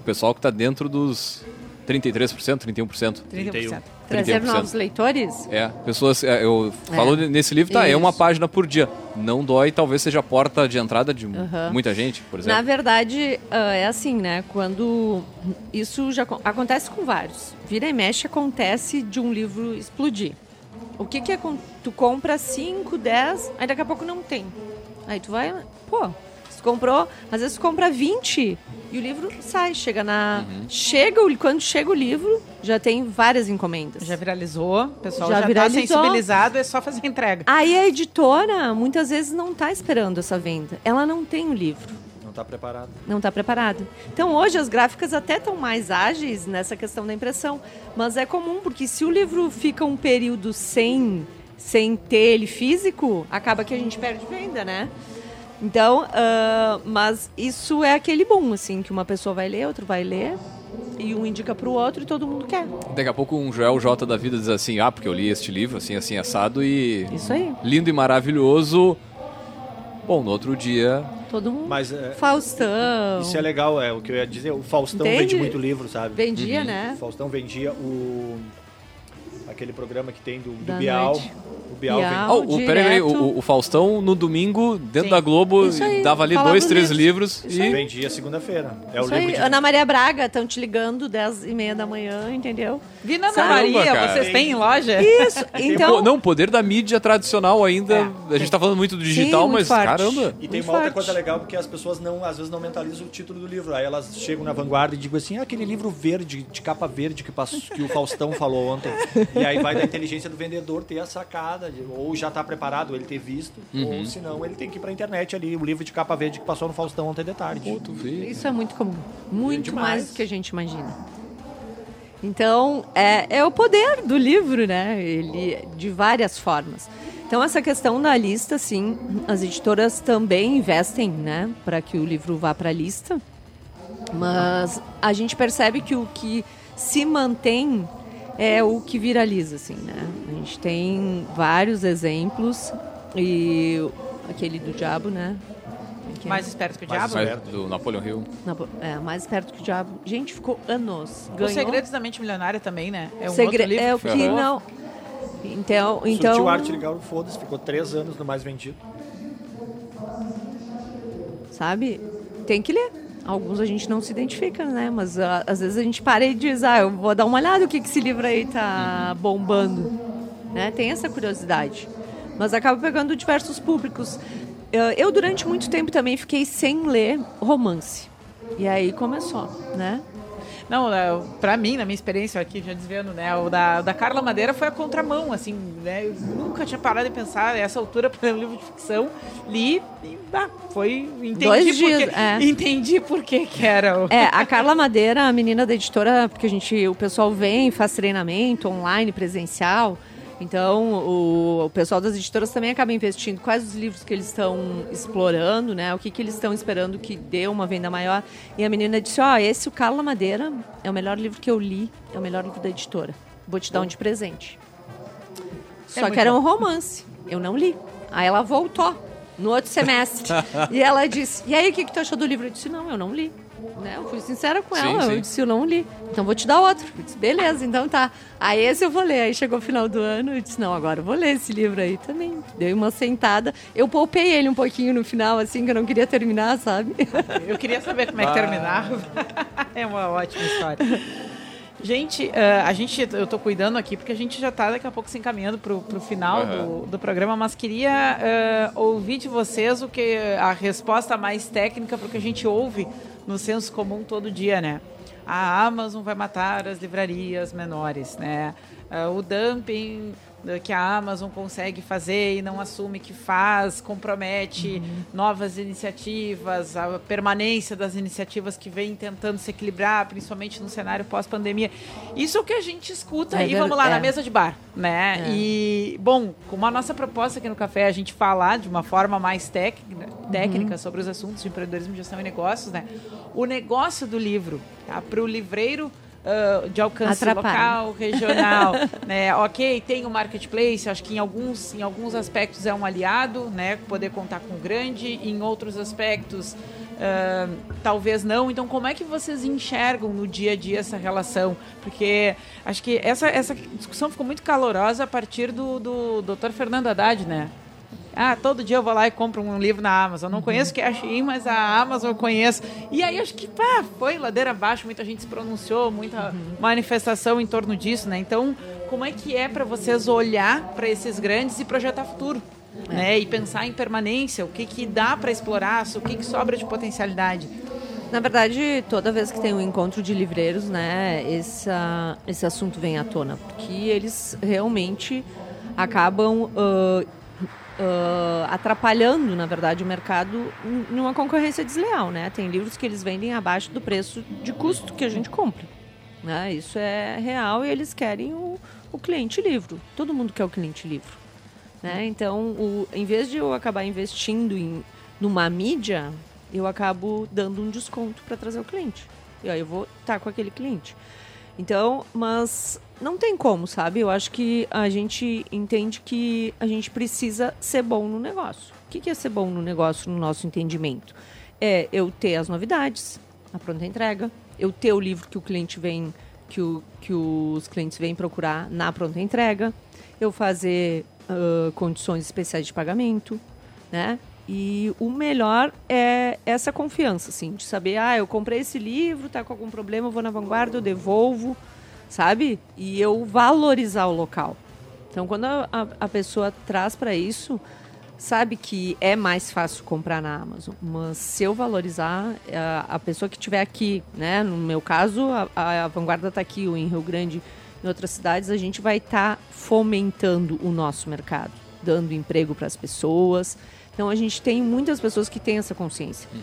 O pessoal que está dentro dos 33%, 31%. disso. 30%. Trazer 31%. novos leitores? É, pessoas, é, eu falo nesse livro, tá, é uma Isso. página por dia. Não dói, talvez seja a porta de entrada de Aham. muita gente, por Na exemplo. verdade, ah, é assim, né? Quando isso já acon- acontece com vários. Vira e mexe acontece de um livro explodir. O que que é com- tu compra 5, 10, aí daqui a pouco não tem. Aí tu vai, pô, tu comprou, às vezes tu compra 20 e o livro sai, chega na chega o- quando chega o livro, já tem várias encomendas. Já viralizou, o pessoal Já já, tá viralizou. sensibilizado, é só fazer entrega. Aí a editora muitas vezes não está esperando essa venda. Ela não tem o livro. Não está preparado. não está preparado. Então hoje as gráficas até estão mais ágeis nessa questão da impressão, mas é comum porque se o livro fica um período sem sem ter ele físico, acaba que a gente perde venda, né? Então, ah, mas isso é aquele boom, assim, que uma pessoa vai ler, outro vai ler, e um indica para o outro e todo mundo quer. Daqui a pouco um Joel J da vida diz assim, ah, porque eu li este livro, assim, assim, assado, e Isso aí. lindo e maravilhoso. Bom, no outro dia, Todo mundo. Mas é, Faustão. isso é legal, é o que eu ia dizer. O Faustão Entende? vende muito livro, sabe? Vendia, O né? Faustão vendia o aquele programa que tem do, do Bial. noite. O Bial. Ah, o, peraí, o, o Faustão no domingo, dentro Sim. da Globo, Isso aí, dava ali dois, três livros. livros e. Vendia segunda-feira. É o Isso livro aí. de Ana Maria Braga, estão te ligando 10 e meia da manhã, entendeu? Vina Ana Caramba, Maria, cara. vocês têm em loja? Isso, <laughs> então... não, o poder da mídia tradicional ainda. É. A gente tá falando muito do digital, muito mas forte. caramba. E tem Muito uma outra forte. coisa legal, porque as pessoas não, às vezes não mentalizam o título do livro. Aí elas chegam na vanguarda e digam assim, ah, aquele livro verde, de capa verde que, passou, que o Faustão falou ontem. E aí vai da inteligência do vendedor ter a sacada, de- ou já está preparado, ele ter visto, Uhum. ou se não, ele tem que ir pra internet ali, o livro de capa verde que passou no Faustão ontem de tarde. Pô. Isso é muito comum. Muito demais. mais do que a gente imagina. Então, é, é o poder do livro, né? Ele de várias formas. Então, essa questão da lista, sim, as editoras também investem, né, para que o livro vá para a lista. Mas a gente percebe que o que se mantém é o que viraliza, assim, né? A gente tem vários exemplos e aquele do diabo, né? Que é- Mais esperto que o Mais diabo? Mas do Napoleon Hill. na bo- é, mais perto que o diabo. Gente, ficou anos. Ganhou. Os Segredos da Mente Milionária também, né? É um Segre- outro livro é o que ficou. não. Então, Surtiu então arte legal, foda-se, ficou três anos no mais vendido. sabe? Tem que ler. Alguns a gente não se identifica, né? Mas ah, às vezes a gente para e diz, ah, eu vou dar uma olhada o que, que esse livro aí tá bombando. Né? Tem essa curiosidade. Mas acaba pegando diversos públicos. Eu, eu, durante muito tempo, também fiquei sem ler romance. E aí começou, né? Não, é, pra mim, na minha experiência aqui, já desviando, né? O da, da Carla Madeira foi a contramão, assim, né? Eu nunca tinha parado de pensar, essa altura, para um livro de ficção, li e ah, foi. Entendi Dois dias, porque, é. Entendi por que, que era. O... É, a Carla Madeira, a menina da editora, porque a gente, o pessoal vem, faz treinamento online, presencial. Então, o, o, pessoal das editoras também acaba investindo quais os livros que eles estão explorando, né? O que, que eles estão esperando que dê uma venda maior. E a menina disse, ó, oh, esse, o Carla Madeira, é o melhor livro que eu li, é o melhor livro da editora. Vou te dar um de presente. É Só que era um romance. Eu não li. Aí ela voltou no outro semestre. <laughs> e ela disse, e aí, o que, que tu achou do livro? Eu disse, não, eu não li. Né? Eu fui sincera com ela, sim, eu disse, eu não li. Então vou te dar outro. Eu disse, beleza, então tá. Aí esse eu vou ler. Aí chegou o final do ano, eu disse, não, agora eu vou ler esse livro aí também. Dei uma sentada. Eu poupei ele um pouquinho no final, assim, que eu não queria terminar, sabe? Eu queria saber como é que ah. terminava. <laughs> é uma ótima história. Gente, uh, a gente, eu tô cuidando aqui porque a gente já tá daqui a pouco se encaminhando pro, pro final uhum. do, do programa, mas queria uh, ouvir de vocês o que a resposta mais técnica para o que a gente ouve no senso comum todo dia, né? A Amazon vai matar as livrarias menores, né? Uh, o dumping que a Amazon consegue fazer e não assume que faz, compromete uhum. novas iniciativas, a permanência das iniciativas que vem tentando se equilibrar, principalmente no cenário pós-pandemia. Isso é o que a gente escuta é, e vamos lá é. na mesa de bar, né? É. E, bom, como a nossa proposta aqui no Café é a gente falar de uma forma mais técnica, técnica uhum. sobre os assuntos de empreendedorismo, gestão e negócios, né? O negócio do livro, tá? para o livreiro uh, de alcance Atrapalha. local, <laughs> regional. né? Ok, tem o marketplace, acho que em alguns, em alguns aspectos é um aliado, né? Poder contar com o grande, em outros aspectos. Uh, talvez não. Então, como é que vocês enxergam no dia a dia essa relação? Porque acho que essa, essa discussão ficou muito calorosa a partir do, do Dr. Fernando Haddad, né? Ah, todo dia eu vou lá e compro um livro na Amazon. Não conheço que a Shein, mas a Amazon eu conheço. E aí acho que pá, foi ladeira abaixo, muita gente se pronunciou, muita manifestação em torno disso, né? Então, como é que é para vocês olhar para esses grandes e projetar futuro? É. Né? E pensar em permanência, o que, que dá para explorar, o que, que sobra de potencialidade. Na verdade, toda vez que tem um encontro de livreiros, né, esse, esse assunto vem à tona, porque eles realmente acabam uh, uh, atrapalhando, na verdade, o mercado numa concorrência desleal, né? Tem livros que eles vendem abaixo do preço de custo que a gente compra. Né? Isso é real e eles querem o, o cliente livro. Todo mundo quer o cliente livro. Né? Então, o, em vez de eu acabar investindo em numa mídia, eu acabo dando um desconto para trazer o cliente. E aí eu vou estar tá com aquele cliente. Então, mas não tem como, sabe? Eu acho que a gente entende que a gente precisa ser bom no negócio. O que é ser bom no negócio, no nosso entendimento? É eu ter as novidades, a pronta entrega, eu ter o livro que o cliente vem, que, o, que os clientes vêm procurar na pronta entrega, eu fazer uh, condições especiais de pagamento, né? E o melhor é essa confiança, assim, de saber, ah, eu comprei esse livro, tá com algum problema, eu vou na vanguarda, eu devolvo sabe? E eu valorizar o local. Então, quando a, a, pessoa traz para isso, sabe que é mais fácil comprar na Amazon. Mas se eu valorizar a, a pessoa que estiver aqui, né? No meu caso, a, a Vanguarda está aqui, ou em Rio Grande, em outras cidades, a gente vai estar tá fomentando o nosso mercado, dando emprego para as pessoas. Então, a gente tem muitas pessoas que têm essa consciência. Uhum.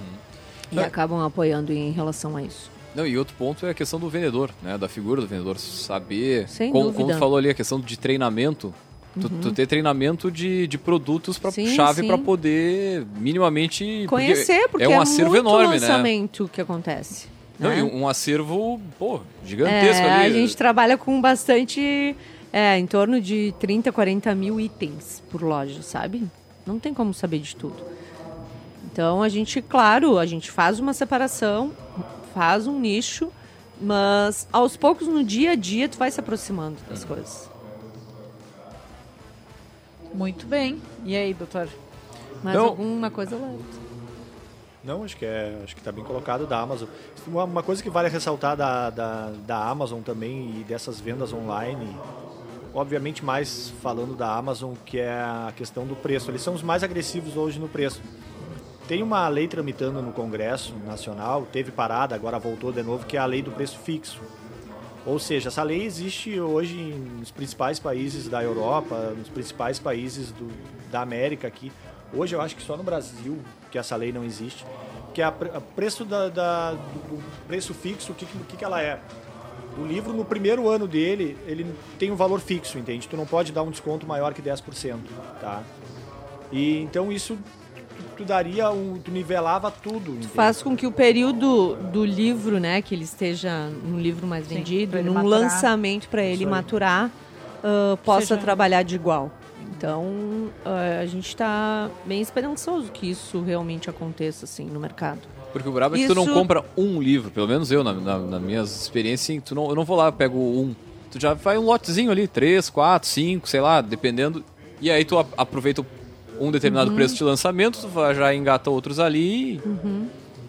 E é. acabam apoiando em relação a isso. Não, e outro ponto é a questão do vendedor, né? Da figura do vendedor. Saber. Sem como, dúvida. como tu falou ali, a questão de treinamento. Tu, uhum. tu, ter treinamento de, de produtos para chave para poder minimamente conhecer, porque, porque é um é acervo enorme, né? lançamento né? que acontece. Não, né? um acervo, pô, gigantesco é, ali. A gente trabalha com bastante, é, em torno de 30, 40 mil itens por loja, sabe? Não tem como saber de tudo. Então a gente, claro, a gente faz uma separação, faz um nicho, mas aos poucos no dia a dia tu vai se aproximando das uhum. coisas. Muito bem. E aí, doutor? Mais então, alguma coisa lá? Não, acho que é, acho que está bem colocado da Amazon. Uma, uma, coisa que vale ressaltar da, da, da Amazon também e dessas vendas online, obviamente mais falando da Amazon, que é a questão do preço. Eles são os mais agressivos hoje no preço. Tem uma lei tramitando no Congresso Nacional, teve parada, agora voltou de novo, que é a lei do preço fixo. Ou seja, essa lei existe hoje nos principais países da Europa, nos principais países do, da América aqui. Hoje eu acho que só no Brasil que essa lei não existe. Que é a preço da, da, do preço fixo, o que, que, que ela é? O livro, no primeiro ano dele, ele tem um valor fixo, entende? Tu não pode dar um desconto maior que 10%, tá? E então isso tu daria um, tu nivelava tudo. Entende? Faz com que o período do livro, né, que ele esteja no livro mais Sim, vendido, num maturar. lançamento para ele maturar, uh, possa Seja... trabalhar de igual. Então, uh, a gente está bem esperançoso que isso realmente aconteça assim no mercado. Porque o brabo é que tu não compra um livro, pelo menos eu, na, na, nas minhas experiências, tu não, eu não vou lá, pego um. Tu já vai um lotezinho ali, três, quatro, cinco, sei lá, dependendo. E aí tu aproveita um determinado uhum. preço de lançamento, tu já engata outros ali. Uhum.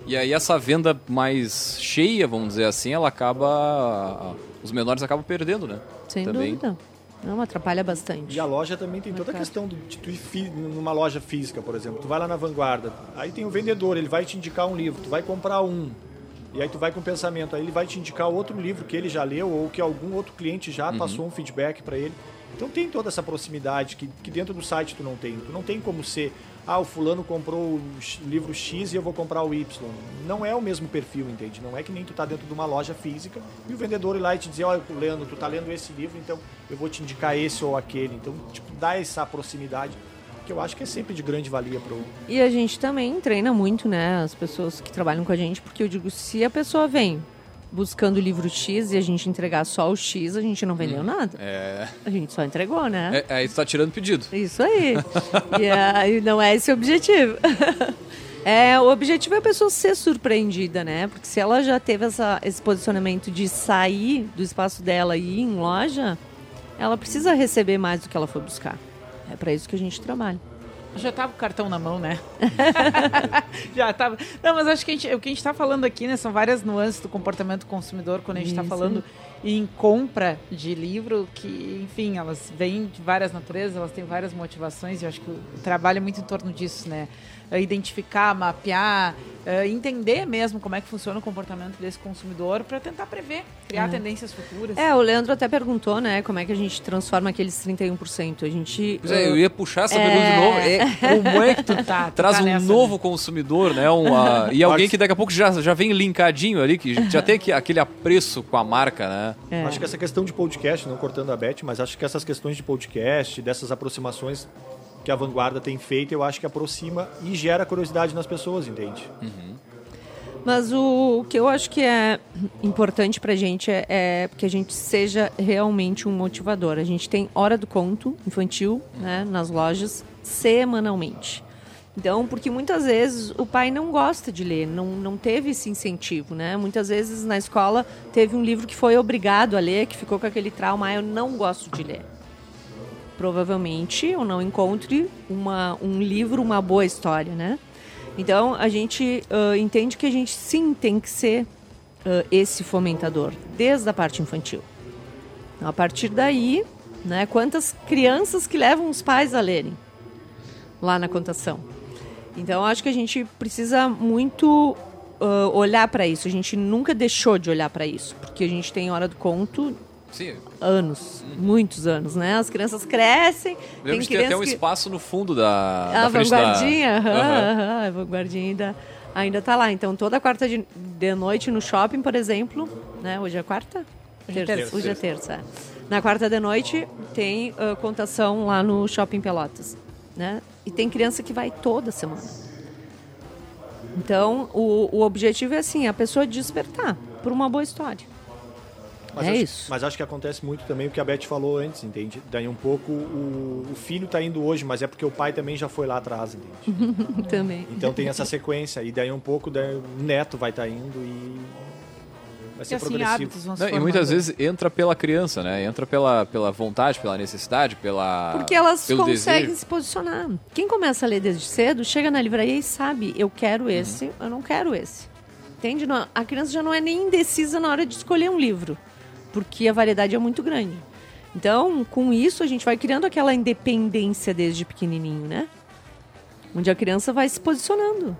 E aí essa venda mais cheia, vamos dizer assim, ela acaba. Os menores acabam perdendo, né? Sem Também. dúvida. Não, atrapalha bastante. E a loja também tem toda a questão de tu ir numa loja física, por exemplo. Tu vai lá na vanguarda, aí tem o vendedor, ele vai te indicar um livro, tu vai comprar um. E aí tu vai com o pensamento, aí ele vai te indicar outro livro que ele já leu ou que algum outro cliente já uhum. passou um feedback para ele. Então tem toda essa proximidade que, que dentro do site tu não tem. Tu não tem como ser ah, o fulano comprou o livro X e eu vou comprar o Y. Não é o mesmo perfil, entende? Não é que nem tu tá dentro de uma loja física e o vendedor ir lá e te dizer, olha, Leandro, tu tá lendo esse livro, então eu vou te indicar esse ou aquele. Então, tipo, dá essa proximidade que eu acho que é sempre de grande valia pro... E a gente também treina muito, né, as pessoas que trabalham com a gente, porque eu digo, se a pessoa vem buscando o livro X e a gente entregar só o X, a gente não vendeu hum, nada. É. A gente só entregou, né? É, aí tu tá tirando pedido. Isso aí. e aí não é esse o objetivo. <laughs> É, o objetivo é a pessoa ser surpreendida, né? Porque se ela já teve essa, esse posicionamento de sair do espaço dela e ir em loja, ela precisa receber mais do que ela foi buscar. É para isso que a gente trabalha. Já tava o cartão na mão, né? <laughs> Já tava. Não, mas acho que gente, o que a gente está falando aqui, né, são várias nuances do comportamento do consumidor quando a gente está falando em compra de livro, que, enfim, elas vêm de várias naturezas, elas têm várias motivações, e eu acho que o trabalho é muito em torno disso, né? identificar, mapear, uh, entender mesmo como é que funciona o comportamento desse consumidor para tentar prever, criar é. tendências futuras. É, o Leandro até perguntou, né, como é que a gente transforma aqueles 31%. A gente... Pois é, eu ia puxar essa é... pergunta de novo. É, <laughs> como é que tu, tá, tu traz tá um nessa, novo né? consumidor, né, um, uh, e alguém que daqui a pouco já, já vem linkadinho ali, que já tem aquele apreço com a marca, né? É. Acho que essa questão de podcast, não cortando a Beth, mas acho que essas questões de podcast, dessas aproximações que a vanguarda tem feito, eu acho que aproxima e gera curiosidade nas pessoas, entende? Uhum. Mas o, o, que eu acho que é importante para a gente é, é que a gente seja realmente um motivador. A gente tem hora do conto infantil né, nas lojas semanalmente. Então, porque muitas vezes o pai não gosta de ler, não, não teve esse incentivo, né? Muitas vezes na escola teve um livro que foi obrigado a ler, que ficou com aquele trauma, ah, eu não gosto de ler provavelmente eu não encontre uma, um livro, uma boa história, né? Então a gente uh, entende que a gente sim tem que ser uh, esse fomentador, desde a parte infantil. Então, a partir daí, né, quantas crianças que levam os pais a lerem lá na contação. Então acho que a gente precisa muito uh, olhar para isso. A gente nunca deixou de olhar para isso, porque a gente tem hora do conto Sim. Anos, muitos anos, né? As crianças crescem. tem, tem até um que... espaço no fundo da, a da vanguardinha, da... Uhum. a vanguardinha ainda, ainda tá lá. Então toda quarta de, de noite no shopping, por exemplo, né? Hoje é quarta? Hoje é terça. Hoje é terça. É. Na quarta de noite tem uh, contação lá no shopping Pelotas, né? E tem criança que vai toda semana. Então o, o objetivo é assim, a pessoa despertar por uma boa história. Mas é acho, isso. Mas acho que acontece muito também o que a Beth falou antes, entende? Daí um pouco o, o filho está indo hoje, mas é porque o pai também já foi lá atrás, entende? <laughs> também. Então tem essa sequência. E daí um pouco daí o neto vai estar tá indo e vai E ser assim, progressivo. hábitos vão se Não, e muitas vezes entra pela criança, né? Entra pela, pela vontade, pela necessidade, pela. Porque elas pelo conseguem desejo. se posicionar. Quem começa a ler desde cedo, chega na livraria e sabe, eu Uhum. quero esse, eu não quero esse. Entende? Não- A criança já não é nem indecisa na hora de escolher um livro, porque a variedade é muito grande. Então, com isso, a gente vai criando aquela independência desde pequenininho, né? Onde a criança vai se posicionando.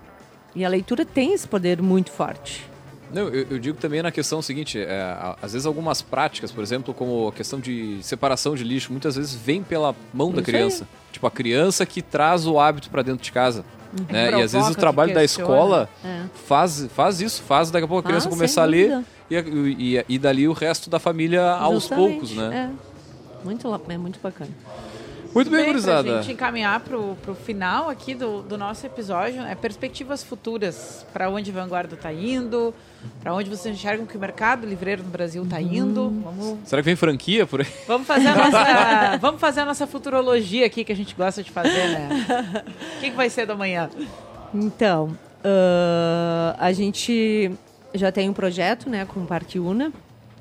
E a leitura tem esse poder muito forte. Não, eu, eu digo também na questão seguinte, é, às vezes algumas práticas, por exemplo, como a questão de separação de lixo, muitas vezes vem pela mão da Isso criança. Tipo, a criança que traz o hábito para dentro de casa. Né? E às vezes o trabalho da escola É. faz, faz isso, faz daqui a pouco a criança Ah, começar a ler e, e, e dali o resto da família aos Justamente, poucos, né? É. Muito, é muito bacana. Muito bem, Bem, pra gurizada. gente encaminhar pro, pro final aqui do, do nosso episódio, é perspectivas futuras, para onde Vanguarda está indo, para onde vocês enxergam que o mercado livreiro no Brasil está indo. Vamos, Será que vem franquia por aí? vamos, fazer a <laughs> nossa, vamos fazer a nossa futurologia aqui que a gente gosta de fazer, né? O que, que vai ser do amanhã? Então, ah, a gente já tem um projeto, né, com o Parque Una.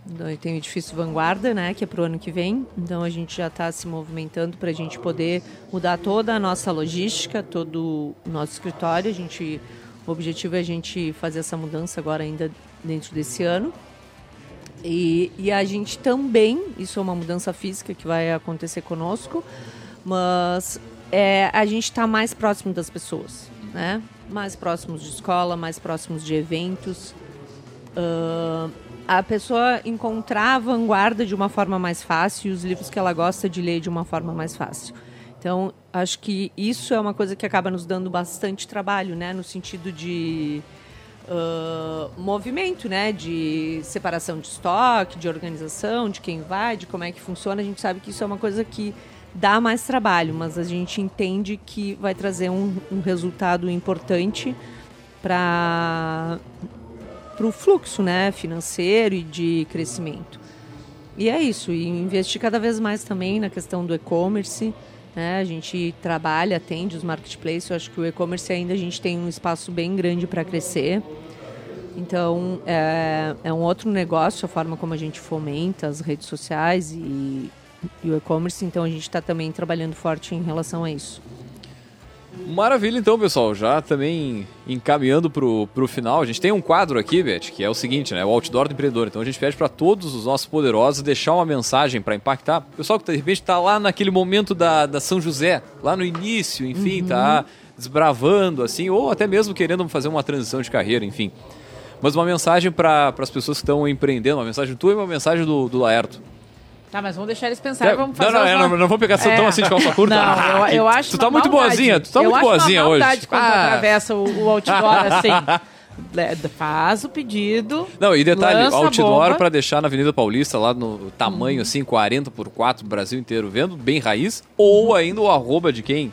Então, Tem o edifício Vanguarda, né, que é para o ano que vem. Então a gente já está se movimentando para a gente poder mudar toda a nossa logística, todo o nosso escritório. A gente, o objetivo é a gente fazer essa mudança agora ainda dentro desse ano. E, e a gente também, isso é uma mudança física que vai acontecer conosco, mas é, a gente está mais próximo das pessoas, né? Mais próximos de escola, mais próximos de eventos. Ah, a pessoa encontrar a vanguarda de uma forma mais fácil e os livros que ela gosta de ler de uma forma mais fácil. Então, acho que isso é uma coisa que acaba nos dando bastante trabalho, né? No sentido de ah, movimento, né? De separação de estoque, de organização, de quem vai, de como é que funciona. A gente sabe que isso é uma coisa que dá mais trabalho, mas a gente entende que vai trazer um, um resultado importante para o fluxo né, financeiro e de crescimento. E é isso, e investir cada vez mais também na questão do e-commerce. Né? A gente trabalha, atende os marketplaces. Eu acho que o e-commerce ainda a gente tem um espaço bem grande para crescer. Então, é, é um outro negócio a forma como a gente fomenta as redes sociais e, e o e-commerce. Então, a gente está também trabalhando forte em relação a isso. Maravilha, então, pessoal. Já também encaminhando pro, pro final, a gente tem um quadro aqui, Beth, que é o seguinte, né? O outdoor do empreendedor. Então a gente pede para todos os nossos poderosos deixar uma mensagem para impactar. O pessoal que de repente tá lá naquele momento da, da São José, lá no início, enfim, tá desbravando, assim, ou até mesmo querendo fazer uma transição de carreira, enfim. Mas uma mensagem para as pessoas que estão empreendendo, uma mensagem tua e uma mensagem do, do Laerto. Tá, mas vamos deixar eles pensarem, vamos não, fazer não, é, no- não, não vou pegar tão É. assim de calça curta. Não, Ah, eu, que- eu acho Tu tá muito maldade. boazinha, tu tá eu muito acho boazinha hoje. maldade quando tu Ah. atravessa o, o outdoor <laughs> assim. Le- Faz o pedido. Não, e detalhe, outdoor para deixar na Avenida Paulista, lá no tamanho assim, 40 por 4, Brasil inteiro, vendo, bem raiz, ou ainda o arroba de quem?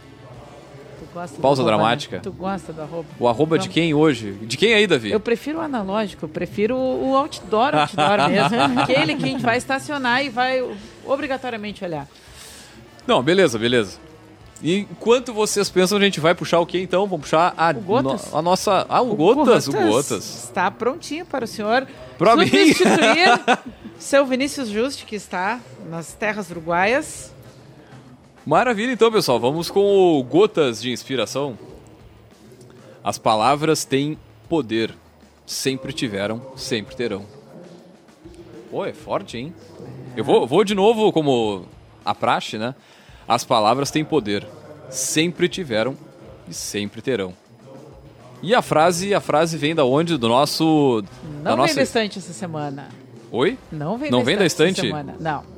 Pausa arroba, dramática. né? Tu gosta do arroba. O arroba de Vamos. quem hoje? De quem aí, Davi? Eu prefiro o analógico, eu prefiro o outdoor, outdoor <laughs> mesmo. Aquele que a gente vai estacionar e vai obrigatoriamente olhar. Não, beleza, beleza. E enquanto vocês pensam, a gente vai puxar o quê então? Vamos puxar a, O Gotas. no- a nossa. Ah, o, Gotas, o Gotas. Está prontinho para o senhor Pra mim? substituir <laughs> seu Vinícius Juste, que está nas terras uruguaias. Maravilha, então, pessoal. Vamos com o Gotas de Inspiração. As palavras têm poder. Sempre tiveram, sempre terão. Pô, é forte, hein? Eu vou, vou de novo, como a praxe, né? As palavras têm poder. Sempre tiveram e sempre terão. E a frase, a frase vem da onde? Do nosso. da Não nossa... vem da estante essa semana. Oi? Não vem Não da vem da estante estante? essa semana. Não.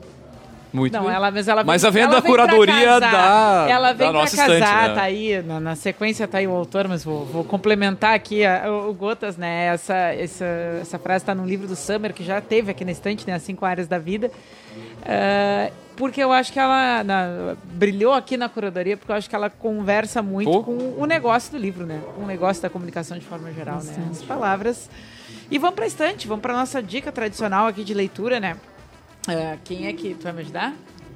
Muito Não, bem. ela, mas ela vem, Mas a venda curadoria da- Ela vem pra nossa casar, estante, né? tá aí. Na, na sequência tá aí o autor, mas vou, vou complementar aqui a- o, o Gotas, né? Essa, essa, essa frase está no livro do Summer, que já teve aqui na estante, né? As cinco áreas da vida. Ah, porque eu acho que ela na- brilhou aqui na curadoria, porque eu acho que ela conversa muito Pô. com o negócio do livro, né? Com o negócio da comunicação de forma geral, né? As palavras. E vamos pra estante, vamos pra nossa dica tradicional aqui de leitura, né? Ah, quem é que tu vai me ajudar?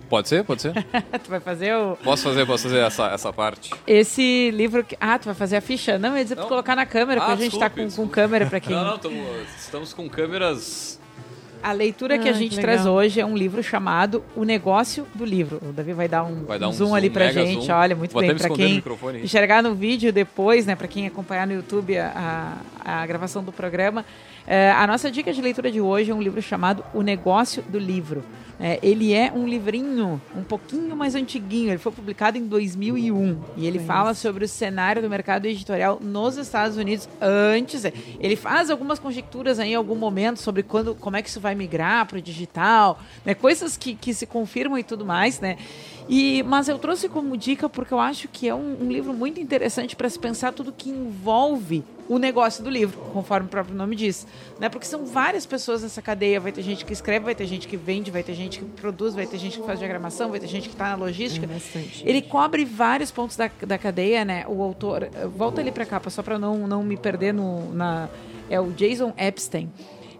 Pode ser, pode ser. <laughs> tu vai fazer o... Posso fazer, posso fazer essa, essa parte. Esse livro... Que... Ah, tu vai fazer a ficha. Não, eu ia dizer pra colocar na câmera, Ah, porque a gente tá desculpe, com, com desculpe. câmera pra quem... Não, não, tamo- estamos com câmeras. A leitura que a Ah, gente que traz hoje é um livro chamado O Negócio do Livro. O Davi vai dar um, Vai dar um zoom, zoom, ali pra gente. zoom. Olha, muito Vou bem. Pra quem enxergar no vídeo depois, né? Pra quem acompanhar no YouTube a, a, a gravação do programa. É, a nossa dica de leitura de hoje é um livro chamado O Negócio do Livro. É, ele é um livrinho um pouquinho mais antiguinho. Ele foi publicado em 2001 e ele fala sobre o cenário do mercado editorial nos Estados Unidos antes. Ele faz algumas conjecturas aí em algum momento sobre quando, como é que isso vai migrar para o digital, né? Coisas que, que se confirmam e tudo mais, né? E, mas eu trouxe como dica porque eu acho que é um, um livro muito interessante para se pensar tudo que envolve o negócio do livro, conforme o próprio nome diz. Né? Porque são várias pessoas nessa cadeia. Vai ter gente que escreve, vai ter gente que vende, vai ter gente que produz, vai ter gente que faz diagramação, vai ter gente que está na logística. É. Ele cobre vários pontos da, da cadeia, né? O autor. Volta ali para cá, só para não, não me perder no, na. É o Jason Epstein.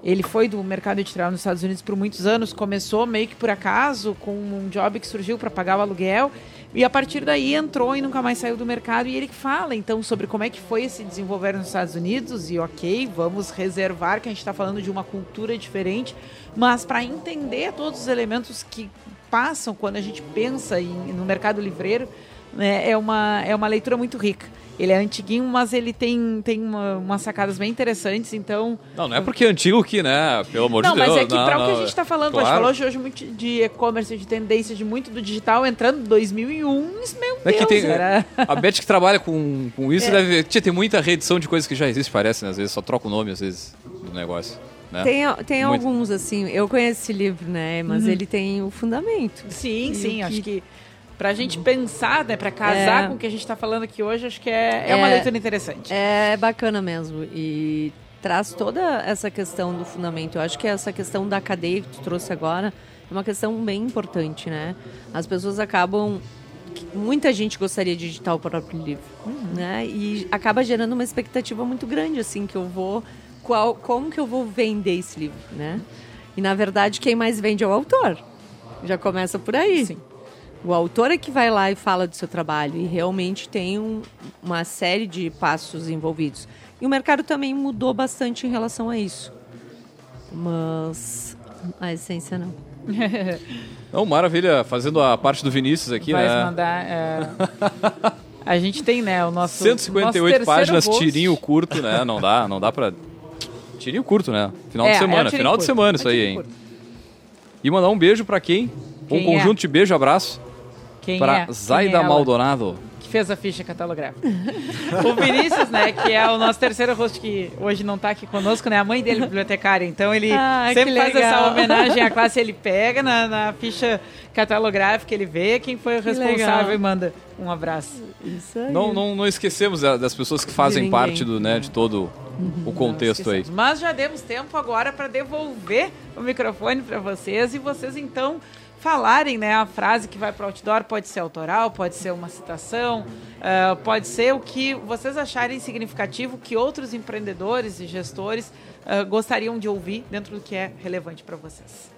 Ele foi do mercado editorial nos Estados Unidos por muitos anos. Começou meio que por acaso, com um job que surgiu para pagar o aluguel. E a partir daí entrou e nunca mais saiu do mercado. E ele fala então sobre como é que foi se desenvolver nos Estados Unidos. E ok, vamos reservar que a gente está falando de uma cultura diferente, mas para entender todos os elementos que passam quando a gente pensa em- no mercado livreiro, né, é, uma, é uma leitura muito rica. Ele é antiguinho, mas ele tem, tem uma- umas sacadas bem interessantes, então... Não, não é porque é antigo que, né? Pelo amor Não, de Deus. mas é que não, para o que não, a gente está falando, claro. a gente falou hoje, hoje muito de e-commerce, de tendência, de muito do digital, entrando em 2001, isso, meu É que Deus, tem, era... A Beth que trabalha com, com isso É. deve. Tia, tem muita reedição de coisas que já existe, parece, né? Às vezes só troca o nome, às vezes, do negócio. Né? Tem, tem Muito. alguns, assim, eu conheço esse livro, né? Mas ele tem o fundamento. Sim, E sim, o acho que- que pra gente pensar, né, pra casar É. com o que a gente tá falando aqui hoje, acho que é, é, uma É. leitura interessante. É bacana mesmo. E traz toda essa questão do fundamento. Eu acho que essa questão da cadeia que tu trouxe agora é uma questão bem importante, né? As pessoas acabam. Muita gente gostaria de editar o próprio livro, né? E acaba gerando uma expectativa muito grande, assim, que eu vou. Qual, como que eu vou vender esse livro, né? E na verdade, quem mais vende é o autor. Já começa por aí. Sim. O autor é que vai lá e fala do seu trabalho e realmente tem um- uma série de passos envolvidos. E o mercado também mudou bastante em relação a isso. Mas a essência não. <laughs> Não, maravilha, fazendo a parte do Vinícius aqui, Vai né? mandar. é, A gente tem, né, o nosso. 158 nosso páginas, tirinho curto, né? Não dá, não dá pra. Tirinho curto, né? Final É, de é semana, um tirinho final de curto, semana é isso aí, hein? curto. E mandar um beijo pra quem? Quem um é? conjunto de beijo e abraço Quem pra é? Quem Zaida é ela Maldonado. Que fez a ficha catalográfica. <laughs> o Vinícius, né, que é o nosso terceiro host que hoje não tá aqui conosco, né? A mãe dele é bibliotecária, então ele Ah, sempre faz essa homenagem à classe, <laughs> ele pega na, na ficha catalográfica, ele vê quem foi o Que responsável legal. e manda um abraço. Isso aí. Não, não, não esquecemos da- das pessoas que fazem parte do, né, de todo o contexto aí. Mas já demos tempo agora para devolver o microfone para vocês e vocês então falarem, né, a frase que vai para o outdoor pode ser autoral, pode ser uma citação, ah, pode ser o que vocês acharem significativo que outros empreendedores e gestores ah, gostariam de ouvir dentro do que é relevante para vocês.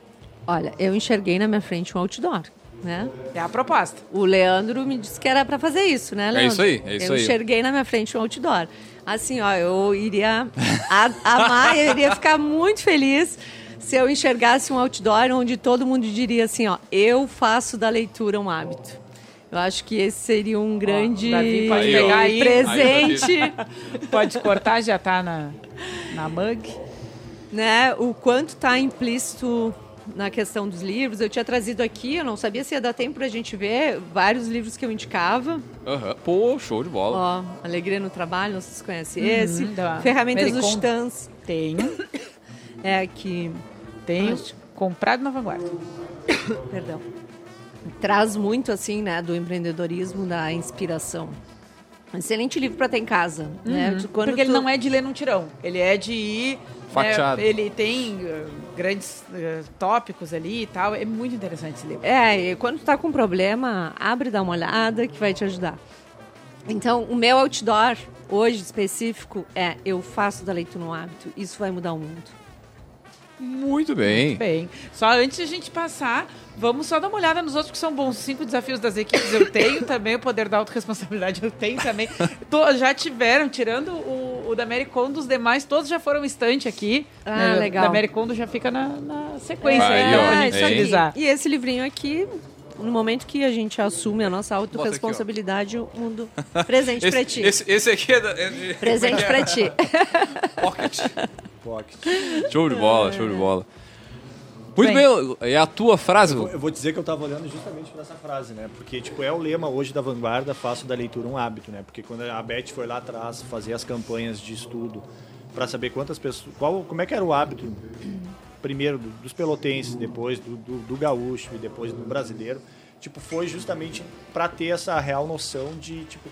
Olha, eu enxerguei na minha frente um outdoor, né? É a proposta. O Leandro me disse que era para fazer isso, né, Leandro? isso aí, é isso eu aí. enxerguei na minha frente um outdoor. Assim, ó, eu iria amar, eu iria ficar muito feliz se eu enxergasse um outdoor onde todo mundo diria assim, ó, eu faço da leitura um hábito. Eu acho que esse seria um grande Davi pode Aí, pegar aí, presente, pode cortar, já tá na, na mug. né? O quanto está implícito na questão dos livros. Eu tinha trazido aqui, eu não sabia se ia dar tempo para a gente ver vários livros que eu indicava. Aham. Pô, show de bola. Ó, Alegria no Trabalho, vocês conhecem esse. da Ferramentas dos Kondo. Titãs. Tenho, <coughs> É que, tenho comprado na vanguarda. <coughs> perdão, traz muito assim, né, do empreendedorismo, da inspiração. Excelente livro para ter em casa, né? Tu- Quando Porque ele tu- não é de ler num tirão. Ele é de ir. Fatiado. né, ele tem uh, grandes uh, tópicos ali e tal. É muito interessante esse livro. É, e quando tu tá com problema, abre e dá uma olhada que vai te ajudar. Então, o meu outdoor, hoje específico, é eu faço da leitura um hábito. Isso vai mudar o mundo. Muito bem. Bem, só antes de a gente passar, vamos só dar uma olhada nos outros que são bons. Cinco desafios das equipes eu tenho <laughs> também, o poder da autorresponsabilidade eu tenho também. Tô- já tiveram, tirando o, o da Americondo, os demais todos já foram estante aqui. Ah, né? legal. Da Americondo já fica na, na sequência Aí, aí, ó, pra é, isso aqui. E esse livrinho aqui, no momento que a gente assume a nossa autorresponsabilidade, o mundo presente pra Esse, ti. esse, esse aqui é, da, é de... Presente pra ti. <laughs> Pocket. Pocket. Show de bola, show de bola. Muito Bem. bem, é a tua frase, Eu Lu? vou dizer que eu tava olhando justamente para essa frase, né? Porque, tipo, é o lema hoje da vanguarda, faço da leitura um hábito, né? Porque quando a Beth foi lá atrás fazer as campanhas de estudo para saber quantas pessoas... Qual, como é que era o hábito, primeiro, do- dos pelotenses, depois do, do, do gaúcho e depois do brasileiro, tipo, foi justamente para ter essa real noção de, tipo...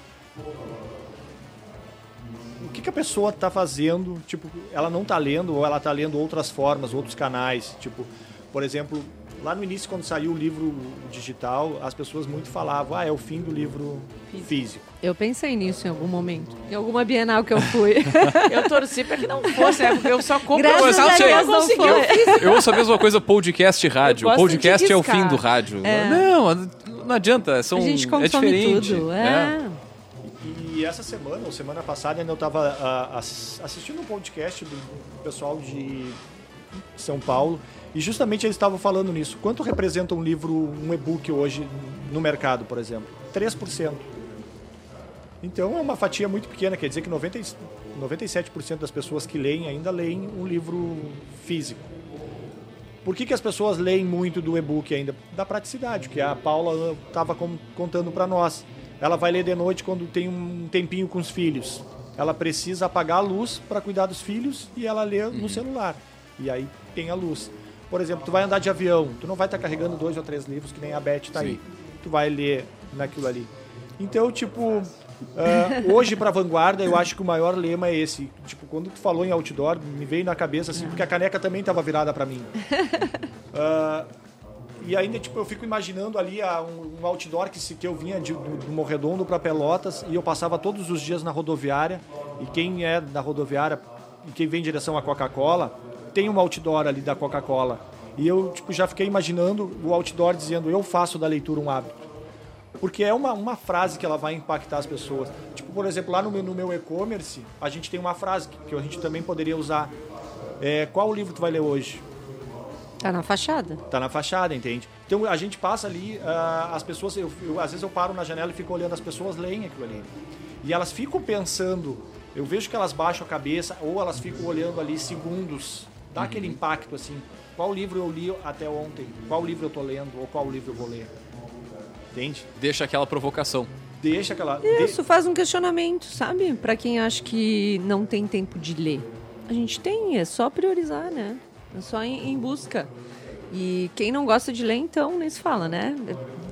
O que, que a pessoa tá fazendo, tipo, ela não tá lendo ou ela tá lendo outras formas, outros canais, tipo, por exemplo, lá no início quando saiu o livro digital, as pessoas muito falavam, ah, é o fim do livro físico. Eu pensei nisso em algum momento. Em alguma Bienal que eu fui. <laughs> Eu torci pra que não fosse, né? Porque eu só compro Graças a Deus não foi. Eu ouço a mesma coisa podcast e rádio. Podcast é o fim do rádio. Não, não adianta, são, a gente é diferente. tudo. né? É. E essa semana, ou semana passada, eu estava assistindo um podcast do pessoal de São Paulo e justamente eles estavam falando nisso. Quanto representa um livro, um e-book hoje no mercado, por exemplo? 3%. Então é uma fatia muito pequena, quer dizer que 90, e- 97% das pessoas que leem ainda leem um livro físico. Por que, que as pessoas leem muito do e-book ainda? Da praticidade, que a Paula estava contando para nós. Ela vai ler de noite quando tem um tempinho com os filhos. Ela precisa apagar a luz para cuidar dos filhos e ela lê no celular. E aí tem a luz. Por exemplo, tu vai andar de avião, tu não vai estar carregando dois ou três livros que nem a Beth tá aí. Tu vai ler naquilo ali. Então, tipo, ah, hoje para vanguarda, eu acho que o maior lema é esse. Tipo, quando tu falou em outdoor, me veio na cabeça assim, porque a caneca também estava virada para mim. <laughs> Ah, e ainda, tipo, eu fico imaginando ali ah, um, outdoor que, se, que eu vinha de, do, do Morredondo para Pelotas e eu passava todos os dias na rodoviária. E quem é da rodoviária e quem vem em direção à Coca-Cola, tem um outdoor ali da Coca-Cola. E eu, tipo, já fiquei imaginando o outdoor dizendo, eu faço da leitura um hábito. Porque é uma, uma frase que ela vai impactar as pessoas. Tipo, por exemplo, lá no meu, no meu e-commerce, a gente tem uma frase que, que a gente também poderia usar. É, qual livro tu vai ler hoje? Tá na fachada. Tá na fachada, entende? Então a gente passa ali, ah, as pessoas, eu, eu- às vezes eu paro na janela e fico olhando, as pessoas leem aquilo ali. E elas ficam pensando, eu vejo que elas baixam a cabeça ou elas ficam olhando ali segundos. Dá aquele impacto assim. Qual livro eu li até ontem? Qual livro eu tô lendo? Ou qual livro eu vou ler? Entende? Deixa aquela provocação. Deixa aquela. Isso faz um questionamento, sabe? Pra quem acha que não tem tempo de ler. A gente tem, é só priorizar, né? É só ir em busca. E quem não gosta de ler, então, nem se fala, né?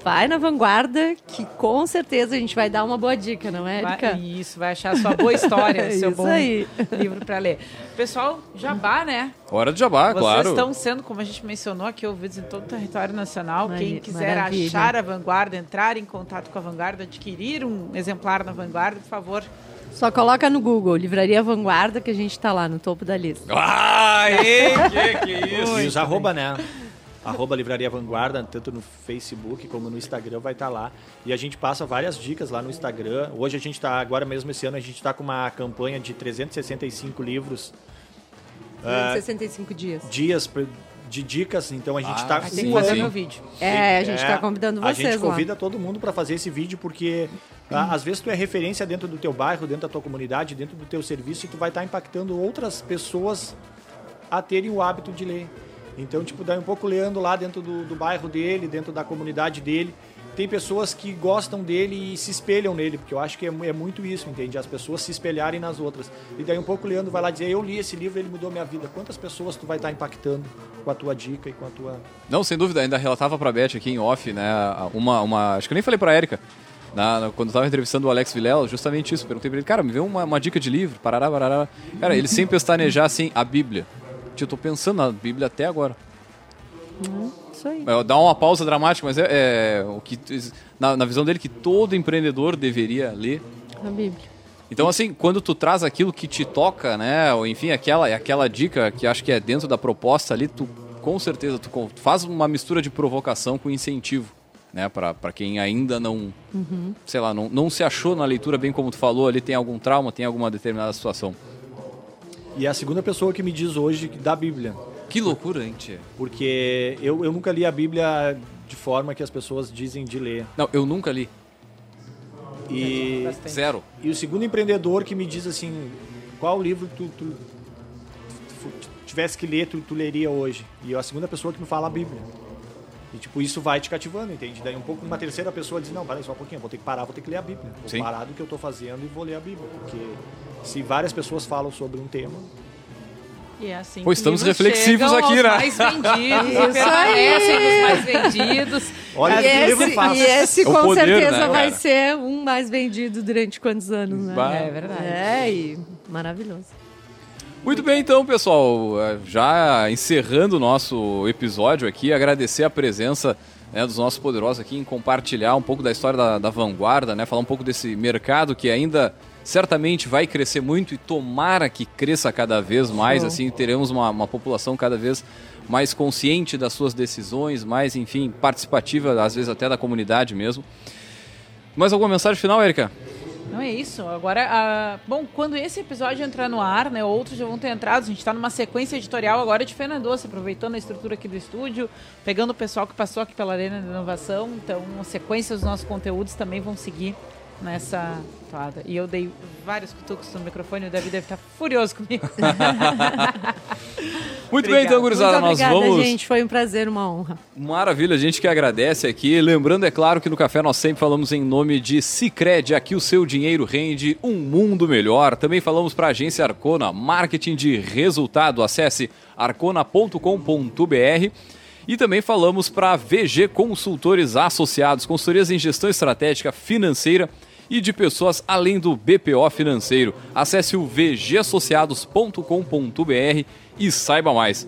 Vai na vanguarda, que com certeza a gente vai dar uma boa dica, não é, Erika? Vai, isso, vai achar sua boa história, <laughs> seu Isso bom aí. livro para ler. Pessoal, jabá, né? Hora de jabá, Vocês claro. estão sendo, como a gente mencionou aqui, ouvidos em todo o território nacional. Quem quiser maravilha. achar a Vanguarda, entrar em contato com a Vanguarda, adquirir um exemplar na Vanguarda, por favor. Só coloca no Google, Livraria Vanguarda, que a gente tá lá no topo da lista. Ah, ei, que que é isso? <laughs> E os arroba, né? Arroba Livraria Vanguarda, tanto no Facebook como no Instagram vai estar lá. E a gente passa várias dicas lá no Instagram. Hoje a gente está, agora mesmo esse ano, a gente está com uma campanha de 365 livros, Ah, 65 dias. dias pra- de dicas. Então a gente Ah, está Aí Sim, tem que fazer sim. meu vídeo. É, a gente tá convidando A vocês gente lá. convida todo mundo para fazer esse vídeo porque ah, às vezes tu é referência dentro do teu bairro, dentro da tua comunidade, dentro do teu serviço e tu vai estar impactando outras pessoas a terem o hábito de ler. Então, tipo, daí um pouco lendo lá dentro do, do bairro dele, dentro da comunidade dele. Tem pessoas que gostam dele e se espelham nele, porque eu acho que é, é muito isso, entende? As pessoas se espelharem nas outras. E daí um pouco o Leandro vai lá dizer, eu li esse livro, ele mudou minha vida. Quantas pessoas tu vai estar impactando com a tua dica e com a tua... Não, sem dúvida, ainda relatava pra Beth aqui em off, né? Uma, uma acho que eu nem falei pra Erika. Na, na- quando eu tava entrevistando o Alex Vilela, justamente isso. Perguntei pra ele, cara, me vê uma, uma dica de livro, parará, parará. Cara, ele sem pestanejar assim, a Bíblia. Tio, eu tô pensando na Bíblia até agora. Isso aí. É, Dá uma pausa dramática, mas é, é o que na, na visão dele que todo empreendedor deveria ler A Bíblia. Então, assim, quando tu traz aquilo que te toca, né? Ou enfim, aquela, aquela dica que acho que é dentro da proposta ali, tu com certeza tu faz uma mistura de provocação com incentivo. Né, para quem ainda não, uhum. sei lá, não, não se achou na leitura bem como tu falou, ali tem algum trauma, tem alguma determinada situação. E é a segunda pessoa que me diz hoje da Bíblia. Que loucura, hein, tia? Porque eu, eu nunca li a Bíblia de forma que as pessoas dizem de ler. Não, eu nunca li. E zero. E o segundo empreendedor que me diz assim, qual livro tu, tu, tu tivesse que ler, tu, tu leria hoje? E a segunda pessoa que me fala a Bíblia. E, tipo, isso vai te cativando, entende? Daí um pouco uma terceira pessoa diz, não, para só um pouquinho, vou ter que parar, vou ter que ler a Bíblia. Vou Sim. parar do que eu estou fazendo e vou ler a Bíblia. Porque se várias pessoas falam sobre um tema, e é assim Pô, estamos reflexivos aqui, né? mais vendidos, <laughs> Isso permanecem os mais vendidos. Olha e esse, livro fácil. E esse, com poder, certeza, né, vai ser um mais vendido durante quantos anos, né? É verdade. É, e maravilhoso. Muito bem, então, pessoal, é, já encerrando o nosso episódio aqui, agradecer a presença né, dos nossos poderosos aqui em compartilhar um pouco da história da, da vanguarda, né, falar um pouco desse mercado que ainda certamente vai crescer muito e tomara que cresça cada vez mais, Show. assim, teremos uma, uma população cada vez mais consciente das suas decisões, mais, enfim, participativa, às vezes até da comunidade mesmo. Mais alguma mensagem final, Erika? Não é isso. Agora, bom, quando esse episódio entrar no ar, né, outros já vão ter entrado. A gente está numa sequência editorial agora de Fena Doce, aproveitando a estrutura aqui do estúdio, pegando o pessoal que passou aqui pela Arena de Inovação. Então, a sequência dos nossos conteúdos também vão seguir nessa toada. E eu dei vários cutucos no microfone, o David deve estar furioso comigo. <laughs> Muito bem, então, gurizada, nós vamos. gente, foi um prazer, uma honra. Maravilha, a gente que agradece aqui. Lembrando, é claro, que no café nós sempre falamos em nome de Cicred, aqui o seu dinheiro rende um mundo melhor. Também falamos para a agência Arcona, marketing de resultado. Acesse arcona.com.br. E também falamos para VG Consultores Associados, consultorias em gestão estratégica financeira e de pessoas além do BPO financeiro. Acesse o vgassociados.com.br e saiba mais.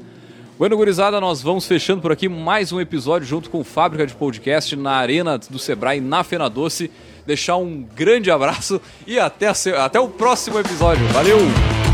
Bueno, gurizada, nós vamos fechando por aqui mais um episódio junto com Fábrica de Podcast na Arena do Sebrae, na Fena Doce. Deixar um grande abraço e até, até o próximo episódio. Valeu!